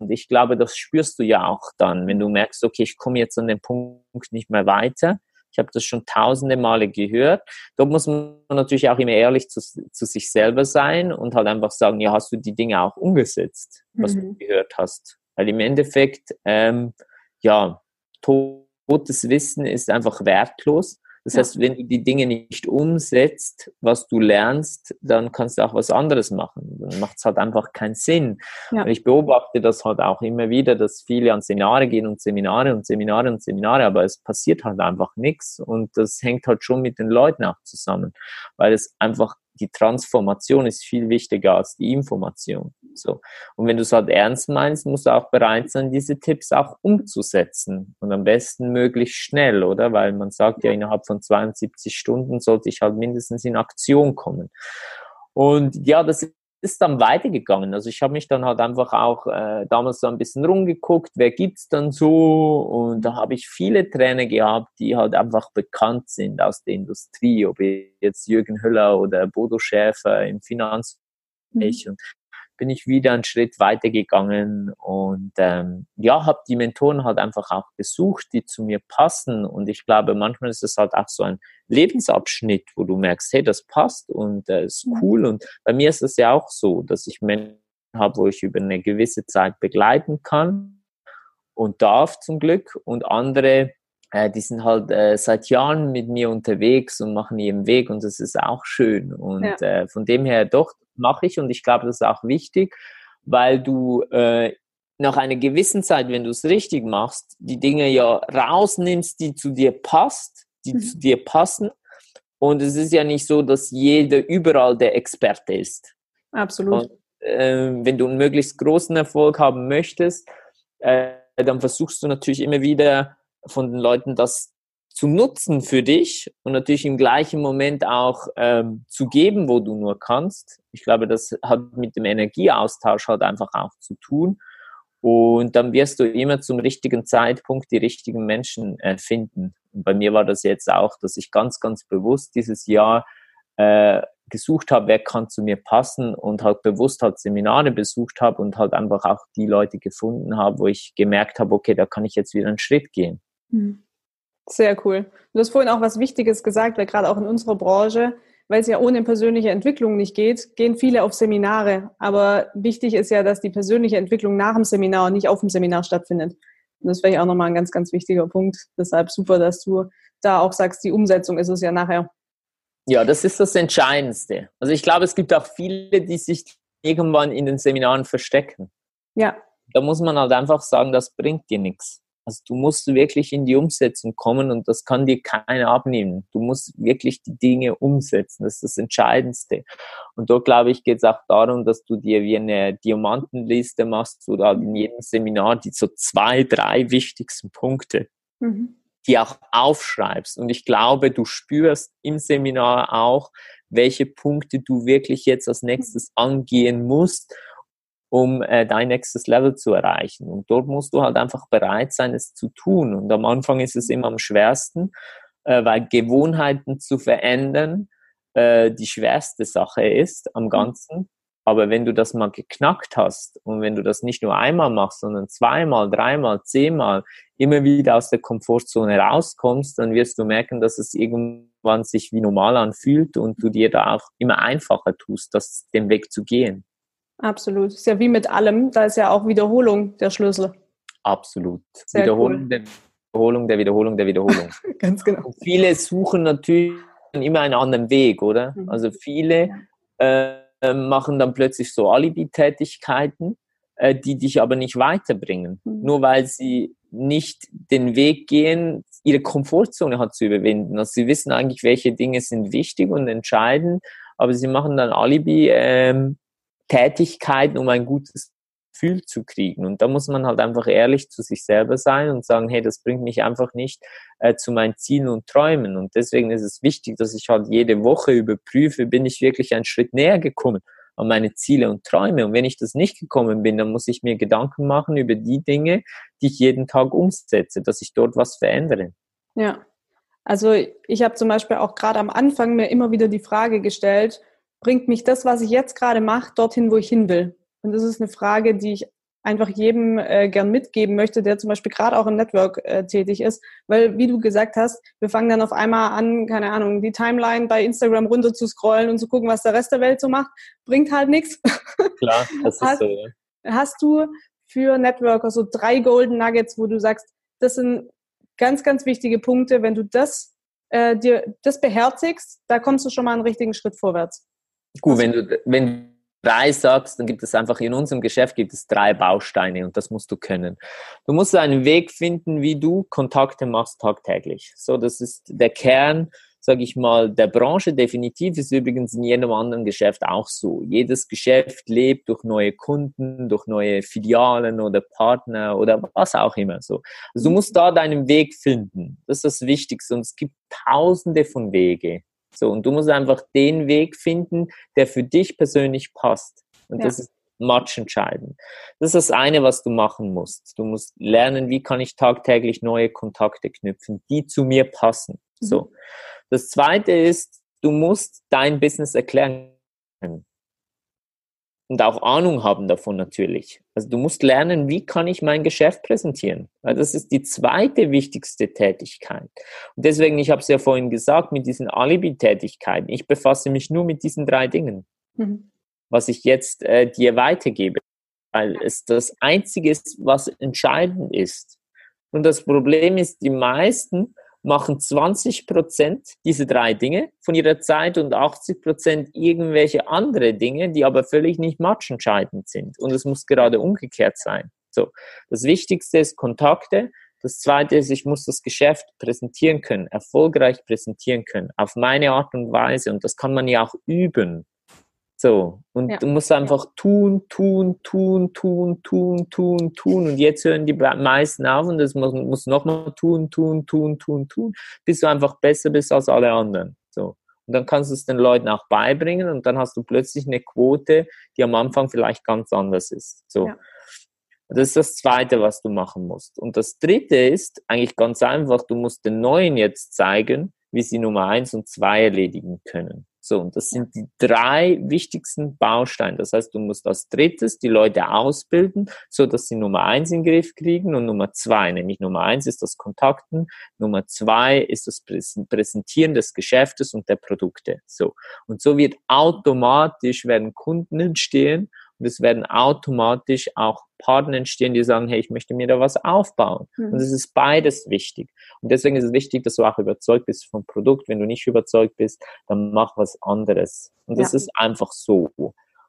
Und ich glaube, das spürst du ja auch dann, wenn du merkst, okay, ich komme jetzt an den Punkt nicht mehr weiter Ich habe das schon tausende Male gehört. Dort muss man natürlich auch immer ehrlich zu, zu sich selber sein und halt einfach sagen, ja, hast du die Dinge auch umgesetzt, was mhm. du gehört hast? Weil im Endeffekt, ähm, ja, totes Wissen ist einfach wertlos. Das ja. heißt, wenn du die Dinge nicht umsetzt, was du lernst, dann kannst du auch was anderes machen. Dann macht es halt einfach keinen Sinn. Ja. Und ich beobachte das halt auch immer wieder, dass viele an Seminare gehen und Seminare und Seminare und Seminare, aber es passiert halt einfach nichts. Und das hängt halt schon mit den Leuten auch zusammen, weil es einfach die Transformation ist viel wichtiger als die Information. So. Und wenn du es halt ernst meinst, musst du auch bereit sein, diese Tipps auch umzusetzen. Und am besten möglichst schnell, oder? Weil man sagt ja, innerhalb von 72 Stunden sollte ich halt mindestens in Aktion kommen. Und ja, das ist dann weitergegangen. Also ich habe mich dann halt einfach auch äh, damals so ein bisschen rumgeguckt, wer gibt's dann so? Und da habe ich viele Trainer gehabt, die halt einfach bekannt sind aus der Industrie, ob jetzt Jürgen Höller oder Bodo Schäfer im Finanzbereich. Mhm. Und bin ich wieder einen Schritt weitergegangen und ähm, ja, habe die Mentoren halt einfach auch gesucht, die zu mir passen. Und ich glaube, manchmal ist es halt auch so ein Lebensabschnitt, wo du merkst, hey, das passt und äh, ist mhm. cool. Und bei mir ist es ja auch so, dass ich Menschen habe, wo ich über eine gewisse Zeit begleiten kann und darf zum Glück und andere, äh, die sind halt äh, seit Jahren mit mir unterwegs und machen ihren Weg und das ist auch schön. Und ja. äh, von dem her doch mache ich und ich glaube, das ist auch wichtig, weil du äh, nach einer gewissen Zeit, wenn du es richtig machst, die Dinge ja rausnimmst, die zu dir passt, die mhm. zu dir passen. Und es ist ja nicht so, dass jeder überall der Experte ist. Absolut. Und, äh, wenn du einen möglichst großen Erfolg haben möchtest, äh, dann versuchst du natürlich immer wieder von den Leuten das zu nutzen für dich und natürlich im gleichen Moment auch ähm, zu geben, wo du nur kannst. Ich glaube, das hat mit dem Energieaustausch halt einfach auch zu tun. Und dann wirst du immer zum richtigen Zeitpunkt die richtigen Menschen äh, finden. Und bei mir war das jetzt auch, dass ich ganz, ganz bewusst dieses Jahr äh, gesucht habe, wer kann zu mir passen und halt bewusst halt Seminare besucht habe und halt einfach auch die Leute gefunden habe, wo ich gemerkt habe, okay, da kann ich jetzt wieder einen Schritt gehen. Mhm. Sehr cool. Du hast vorhin auch was Wichtiges gesagt, weil gerade auch in unserer Branche, weil es ja ohne persönliche Entwicklung nicht geht, gehen viele auf Seminare. Aber wichtig ist ja, dass die persönliche Entwicklung nach dem Seminar und nicht auf dem Seminar stattfindet. Und das wäre ja auch nochmal ein ganz, ganz wichtiger Punkt. Deshalb super, dass du da auch sagst, die Umsetzung ist es ja nachher. Ja, das ist das Entscheidendste. Also ich glaube, es gibt auch viele, die sich irgendwann in den Seminaren verstecken. Ja. Da muss man halt einfach sagen, das bringt dir nichts. Also du musst wirklich in die Umsetzung kommen und das kann dir keiner abnehmen. Du musst wirklich die Dinge umsetzen. Das ist das Entscheidendste. Und dort, glaube ich, geht es auch darum, dass du dir wie eine Diamantenliste machst oder in jedem Seminar die so zwei, drei wichtigsten Punkte, mhm. die auch aufschreibst. Und ich glaube, du spürst im Seminar auch, welche Punkte du wirklich jetzt als nächstes angehen musst um äh, dein nächstes Level zu erreichen. Und dort musst du halt einfach bereit sein, es zu tun. Und am Anfang ist es immer am schwersten, äh, weil Gewohnheiten zu verändern äh, die schwerste Sache ist am Ganzen. Aber wenn du das mal geknackt hast und wenn du das nicht nur einmal machst, sondern zweimal, dreimal, zehnmal immer wieder aus der Komfortzone rauskommst, dann wirst du merken, dass es irgendwann sich wie normal anfühlt und du dir da auch immer einfacher tust, das, den Weg zu gehen. Absolut. Ist ja wie mit allem, da ist ja auch Wiederholung der Schlüssel. Absolut. Sehr Wiederholung, cool. der Wiederholung, der Wiederholung, der Wiederholung. Ganz genau. Und viele suchen natürlich immer einen anderen Weg, oder? Mhm. Also viele äh, machen dann plötzlich so Alibi-Tätigkeiten, äh, die dich aber nicht weiterbringen. Mhm. Nur weil sie nicht den Weg gehen, ihre Komfortzone hat zu überwinden. Also sie wissen eigentlich, welche Dinge sind wichtig und entscheidend, aber sie machen dann Alibi ähm, Tätigkeiten, um ein gutes Gefühl zu kriegen. Und da muss man halt einfach ehrlich zu sich selber sein und sagen, hey, das bringt mich einfach nicht äh, zu meinen Zielen und Träumen. Und deswegen ist es wichtig, dass ich halt jede Woche überprüfe, bin ich wirklich einen Schritt näher gekommen an meine Ziele und Träume. Und wenn ich das nicht gekommen bin, dann muss ich mir Gedanken machen über die Dinge, die ich jeden Tag umsetze, dass ich dort was verändere. Ja. Also ich habe zum Beispiel auch gerade am Anfang mir immer wieder die Frage gestellt, bringt mich das, was ich jetzt gerade mache, dorthin, wo ich hin will? Und das ist eine Frage, die ich einfach jedem äh, gern mitgeben möchte, der zum Beispiel gerade auch im Network äh, tätig ist. Weil, wie du gesagt hast, wir fangen dann auf einmal an, keine Ahnung, die Timeline bei Instagram runter zu scrollen und zu gucken, was der Rest der Welt so macht. Bringt halt nichts. Klar, das ist so. Ja. Hast du für Networker so drei Golden Nuggets, wo du sagst, das sind ganz, ganz wichtige Punkte. Wenn du das äh, dir das beherzigst, da kommst du schon mal einen richtigen Schritt vorwärts. Gut, wenn du, wenn du drei sagst, dann gibt es einfach in unserem Geschäft gibt es drei Bausteine und das musst du können. Du musst einen Weg finden, wie du Kontakte machst tagtäglich. So, das ist der Kern sage ich mal, der Branche definitiv ist übrigens in jedem anderen Geschäft auch so. Jedes Geschäft lebt durch neue Kunden, durch neue Filialen oder Partner oder was auch immer so. Also du musst da deinen Weg finden. Das ist das Wichtigste. Und es gibt tausende von Wege. So, und du musst einfach den Weg finden, der für dich persönlich passt. Und ja. das ist much entscheidend. Das ist das eine, was du machen musst. Du musst lernen, wie kann ich tagtäglich neue Kontakte knüpfen, die zu mir passen. So. Mhm. Das zweite ist, du musst dein Business erklären und auch Ahnung haben davon natürlich. Also du musst lernen, wie kann ich mein Geschäft präsentieren. Weil das ist die zweite wichtigste Tätigkeit. Und deswegen, ich habe es ja vorhin gesagt, mit diesen Alibi-Tätigkeiten, ich befasse mich nur mit diesen drei Dingen, mhm. was ich jetzt äh, dir weitergebe. Weil es das Einzige ist, was entscheidend ist. Und das Problem ist, die meisten machen 20 Prozent diese drei Dinge von ihrer Zeit und 80 Prozent irgendwelche andere Dinge, die aber völlig nicht matchentscheidend sind. Und es muss gerade umgekehrt sein. So. Das Wichtigste ist Kontakte. Das zweite ist, ich muss das Geschäft präsentieren können, erfolgreich präsentieren können, auf meine Art und Weise. Und das kann man ja auch üben. So, und ja. du musst einfach tun, tun, tun, tun, tun, tun, tun. Und jetzt hören die meisten auf und das muss, muss nochmal tun, tun, tun, tun, tun, bis du einfach besser bist als alle anderen. So. Und dann kannst du es den Leuten auch beibringen und dann hast du plötzlich eine Quote, die am Anfang vielleicht ganz anders ist. So. Ja. Das ist das Zweite, was du machen musst. Und das Dritte ist eigentlich ganz einfach, du musst den Neuen jetzt zeigen, wie sie Nummer eins und zwei erledigen können. So, und das sind die drei wichtigsten Bausteine. Das heißt, du musst als drittes die Leute ausbilden, so dass sie Nummer eins in den Griff kriegen und Nummer zwei, nämlich Nummer eins ist das Kontakten, Nummer zwei ist das Präsentieren des Geschäftes und der Produkte. So. Und so wird automatisch werden Kunden entstehen und es werden automatisch auch Partner entstehen, die sagen, hey, ich möchte mir da was aufbauen. Mhm. Und es ist beides wichtig. Und deswegen ist es wichtig, dass du auch überzeugt bist vom Produkt. Wenn du nicht überzeugt bist, dann mach was anderes. Und das ja. ist einfach so.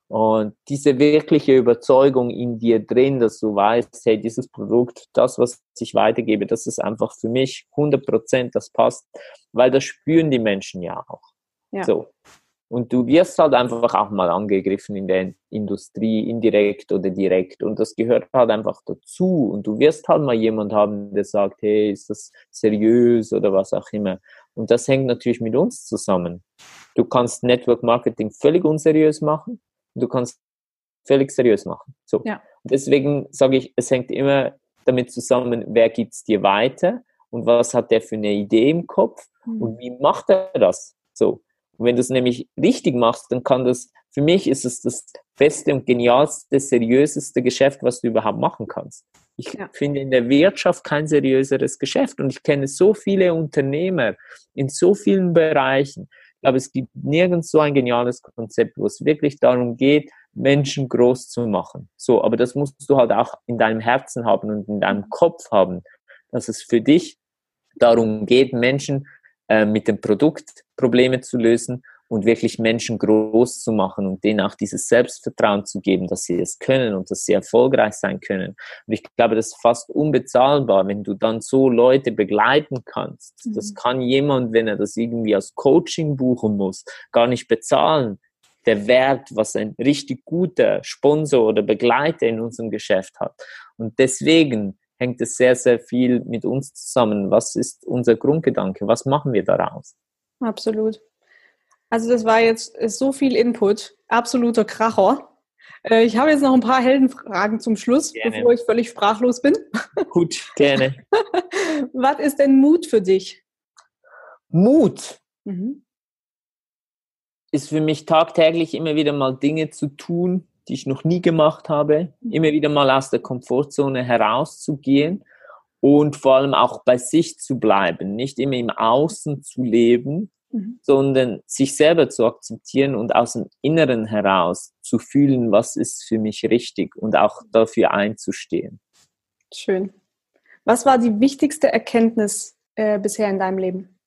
Und diese wirkliche Überzeugung in dir drin, dass du weißt, hey, dieses Produkt, das, was ich weitergebe, das ist einfach für mich 100 Prozent, das passt, weil das spüren die Menschen ja auch. Ja. So. Und du wirst halt einfach auch mal angegriffen in der Industrie, indirekt oder direkt. Und das gehört halt einfach dazu. Und du wirst halt mal jemand haben, der sagt, hey, ist das seriös oder was auch immer. Und das hängt natürlich mit uns zusammen. Du kannst Network Marketing völlig unseriös machen. Du kannst völlig seriös machen. So. Ja. Deswegen sage ich, es hängt immer damit zusammen, wer gibt's dir weiter und was hat der für eine Idee im Kopf mhm. und wie macht er das? So. Wenn du es nämlich richtig machst, dann kann das, für mich ist es das beste und genialste, seriöseste Geschäft, was du überhaupt machen kannst. Ich ja. finde in der Wirtschaft kein seriöseres Geschäft und ich kenne so viele Unternehmer in so vielen Bereichen. Ich glaube, es gibt nirgends so ein geniales Konzept, wo es wirklich darum geht, Menschen groß zu machen. So, aber das musst du halt auch in deinem Herzen haben und in deinem Kopf haben, dass es für dich darum geht, Menschen äh, mit dem Produkt Probleme zu lösen und wirklich Menschen groß zu machen und denen auch dieses Selbstvertrauen zu geben, dass sie es können und dass sie erfolgreich sein können. Und ich glaube, das ist fast unbezahlbar, wenn du dann so Leute begleiten kannst. Mhm. Das kann jemand, wenn er das irgendwie als Coaching buchen muss, gar nicht bezahlen. Der Wert, was ein richtig guter Sponsor oder Begleiter in unserem Geschäft hat. Und deswegen hängt es sehr, sehr viel mit uns zusammen. Was ist unser Grundgedanke? Was machen wir daraus? Absolut. Also das war jetzt so viel Input, absoluter Kracher. Äh, ich habe jetzt noch ein paar Heldenfragen zum Schluss, gerne. bevor ich völlig sprachlos bin. Gut, gerne. Was ist denn Mut für dich? Mut mhm. ist für mich tagtäglich immer wieder mal Dinge zu tun, die ich noch nie gemacht habe, mhm. immer wieder mal aus der Komfortzone herauszugehen und vor allem auch bei sich zu bleiben, nicht immer im Außen zu leben, mhm. sondern sich selber zu akzeptieren und aus dem Inneren heraus zu fühlen, was ist für mich richtig und auch dafür einzustehen. Schön. Was war die wichtigste Erkenntnis äh, bisher in deinem Leben?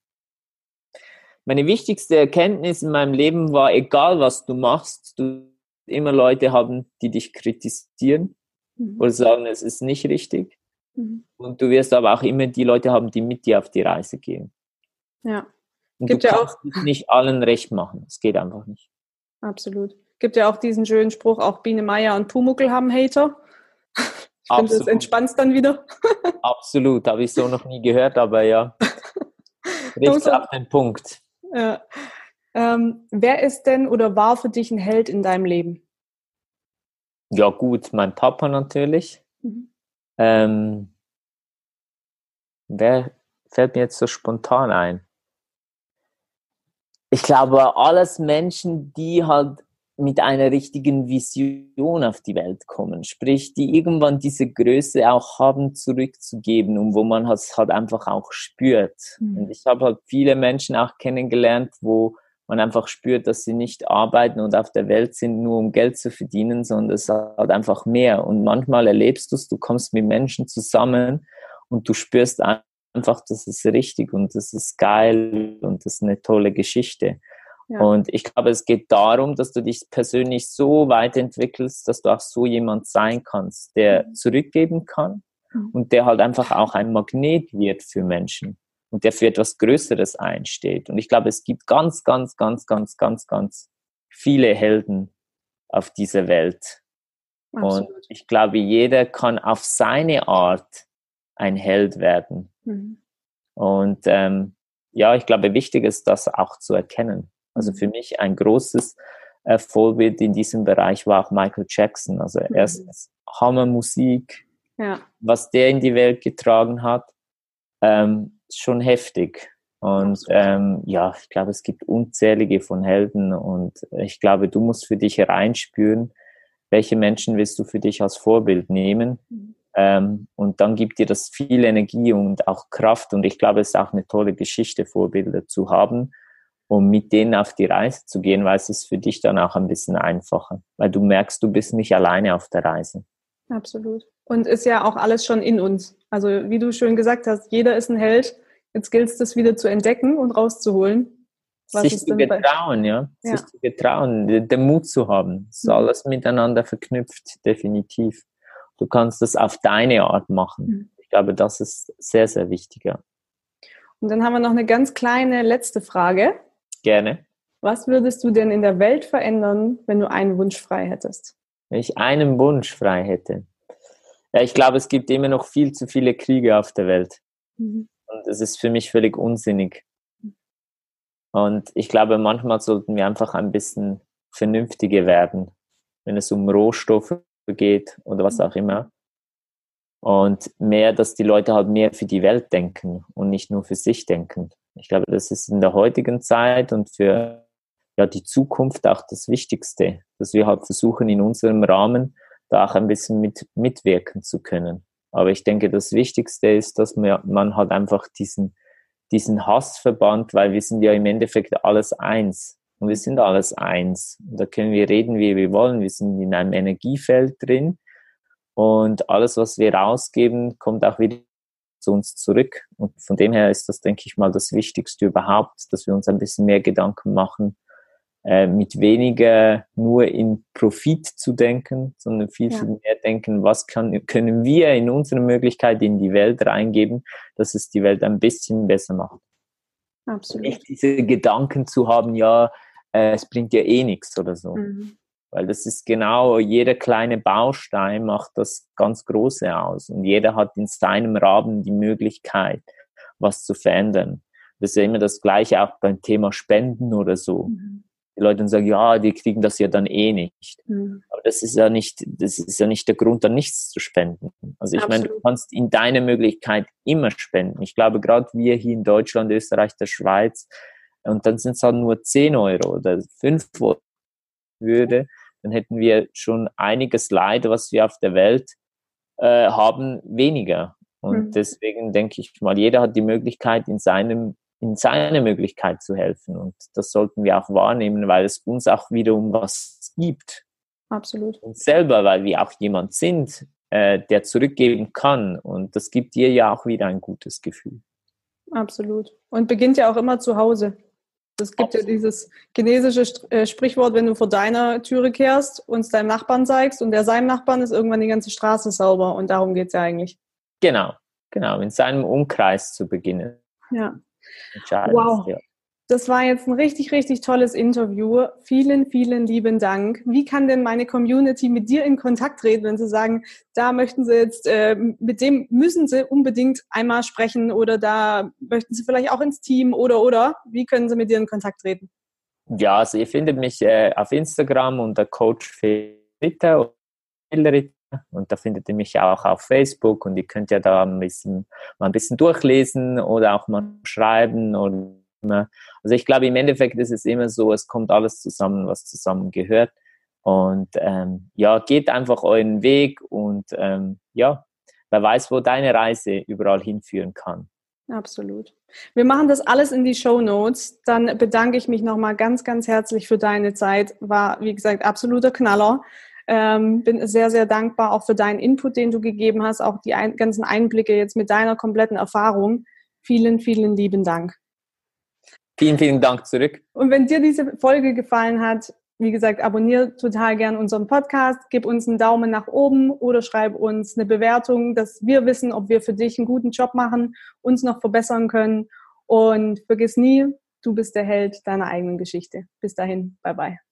Meine wichtigste Erkenntnis in meinem Leben war, egal was du machst, du immer Leute haben, die dich kritisieren mhm. oder sagen, es ist nicht richtig. Mhm. Und du wirst aber auch immer die Leute haben, die mit dir auf die Reise gehen. Ja. Und Gibt du ja kannst auch nicht allen recht machen. Es geht einfach nicht. Absolut. Gibt ja auch diesen schönen Spruch, auch Biene Meier und Pumuckel haben Hater. Ich finde, das entspannt dann wieder. Absolut, habe ich so noch nie gehört, aber ja. Richtig auf den Punkt. Ja. Ähm, wer ist denn oder war für dich ein Held in deinem Leben? Ja, gut, mein Papa natürlich. Mhm. Ähm, wer fällt mir jetzt so spontan ein? Ich glaube, alles Menschen, die halt mit einer richtigen Vision auf die Welt kommen, sprich, die irgendwann diese Größe auch haben, zurückzugeben und wo man es halt einfach auch spürt. Mhm. Und ich habe halt viele Menschen auch kennengelernt, wo man einfach spürt, dass sie nicht arbeiten und auf der Welt sind, nur um Geld zu verdienen, sondern es hat einfach mehr. Und manchmal erlebst du es, du kommst mit Menschen zusammen und du spürst einfach, das ist richtig und das ist geil und das ist eine tolle Geschichte. Ja. Und ich glaube, es geht darum, dass du dich persönlich so weiterentwickelst, dass du auch so jemand sein kannst, der mhm. zurückgeben kann mhm. und der halt einfach auch ein Magnet wird für Menschen und der für etwas Größeres einsteht. Und ich glaube, es gibt ganz, ganz, ganz, ganz, ganz, ganz viele Helden auf dieser Welt. Absolut. Und ich glaube, jeder kann auf seine Art ein Held werden. Mhm. Und ähm, ja, ich glaube, wichtig ist, das auch zu erkennen. Also für mich ein großes äh, Vorbild in diesem Bereich war auch Michael Jackson. Also mhm. erstens Hammermusik, ja. was der in die Welt getragen hat, ähm, schon heftig. Und ähm, ja, ich glaube, es gibt unzählige von Helden und ich glaube, du musst für dich hereinspüren, welche Menschen willst du für dich als Vorbild nehmen. Mhm. Ähm, und dann gibt dir das viel Energie und auch Kraft. Und ich glaube, es ist auch eine tolle Geschichte, Vorbilder zu haben um mit denen auf die Reise zu gehen, weil es ist für dich dann auch ein bisschen einfacher, weil du merkst, du bist nicht alleine auf der Reise. Absolut. Und ist ja auch alles schon in uns. Also wie du schön gesagt hast, jeder ist ein Held. Jetzt gilt es, das wieder zu entdecken und rauszuholen. sich zu getrauen, ja? ja. Sich zu getrauen, den Mut zu haben. Es ist mhm. alles miteinander verknüpft, definitiv. Du kannst das auf deine Art machen. Mhm. Ich glaube, das ist sehr, sehr wichtig, ja. Und dann haben wir noch eine ganz kleine letzte Frage. Gerne. Was würdest du denn in der Welt verändern, wenn du einen Wunsch frei hättest? Wenn ich einen Wunsch frei hätte. Ja, ich glaube, es gibt immer noch viel zu viele Kriege auf der Welt. Mhm. Und das ist für mich völlig unsinnig. Und ich glaube, manchmal sollten wir einfach ein bisschen vernünftiger werden, wenn es um Rohstoffe geht oder was auch immer. Und mehr, dass die Leute halt mehr für die Welt denken und nicht nur für sich denken. Ich glaube, das ist in der heutigen Zeit und für ja, die Zukunft auch das Wichtigste, dass wir halt versuchen, in unserem Rahmen da auch ein bisschen mit, mitwirken zu können. Aber ich denke, das Wichtigste ist, dass man, halt einfach diesen, diesen Hass verbannt, weil wir sind ja im Endeffekt alles eins. Und wir sind alles eins. Und da können wir reden, wie wir wollen. Wir sind in einem Energiefeld drin. Und alles, was wir rausgeben, kommt auch wieder zu uns zurück. Und von dem her ist das, denke ich mal, das Wichtigste überhaupt, dass wir uns ein bisschen mehr Gedanken machen, äh, mit weniger nur in Profit zu denken, sondern viel, ja. viel mehr denken, was kann, können wir in unsere Möglichkeit in die Welt reingeben, dass es die Welt ein bisschen besser macht. Absolut. Nicht diese Gedanken zu haben, ja, äh, es bringt ja eh nichts oder so. Mhm. Weil das ist genau, jeder kleine Baustein macht das ganz Große aus. Und jeder hat in seinem Rahmen die Möglichkeit, was zu verändern. Das ist ja immer das Gleiche auch beim Thema Spenden oder so. Mhm. Die Leute sagen, ja, die kriegen das ja dann eh nicht. Mhm. Aber das ist ja nicht, das ist ja nicht der Grund, dann nichts zu spenden. Also ich Absolut. meine, du kannst in deiner Möglichkeit immer spenden. Ich glaube, gerade wir hier in Deutschland, Österreich, der Schweiz, und dann sind es halt nur 10 Euro oder 5 Euro würde, dann hätten wir schon einiges Leid, was wir auf der Welt äh, haben, weniger. Und mhm. deswegen denke ich mal, jeder hat die Möglichkeit, in seinem in seiner Möglichkeit zu helfen. Und das sollten wir auch wahrnehmen, weil es uns auch wiederum was gibt. Absolut. Und selber, weil wir auch jemand sind, äh, der zurückgeben kann. Und das gibt dir ja auch wieder ein gutes Gefühl. Absolut. Und beginnt ja auch immer zu Hause. Es gibt Absolut. ja dieses chinesische äh, Sprichwort, wenn du vor deiner Türe kehrst und es deinem Nachbarn zeigst und der seinem Nachbarn ist irgendwann die ganze Straße sauber. Und darum geht es ja eigentlich. Genau, genau, in seinem Umkreis zu beginnen. Ja. Wow. Ja. Das war jetzt ein richtig, richtig tolles Interview. Vielen, vielen lieben Dank. Wie kann denn meine Community mit dir in Kontakt treten, wenn sie sagen, da möchten sie jetzt, äh, mit dem müssen sie unbedingt einmal sprechen oder da möchten sie vielleicht auch ins Team oder oder? Wie können sie mit dir in Kontakt treten? Ja, also ihr findet mich äh, auf Instagram unter Coach Fitter und da findet ihr mich auch auf Facebook und ihr könnt ja da ein bisschen, mal ein bisschen durchlesen oder auch mal schreiben oder also ich glaube, im Endeffekt ist es immer so, es kommt alles zusammen, was zusammen gehört. Und ähm, ja, geht einfach euren Weg und ähm, ja, wer weiß, wo deine Reise überall hinführen kann. Absolut. Wir machen das alles in die Show Notes. Dann bedanke ich mich nochmal ganz, ganz herzlich für deine Zeit. War, wie gesagt, absoluter Knaller. Ähm, bin sehr, sehr dankbar auch für deinen Input, den du gegeben hast, auch die ein ganzen Einblicke jetzt mit deiner kompletten Erfahrung. Vielen, vielen lieben Dank. Vielen, vielen Dank zurück. Und wenn dir diese Folge gefallen hat, wie gesagt, abonniere total gern unseren Podcast, gib uns einen Daumen nach oben oder schreib uns eine Bewertung, dass wir wissen, ob wir für dich einen guten Job machen, uns noch verbessern können. Und vergiss nie, du bist der Held deiner eigenen Geschichte. Bis dahin, bye bye.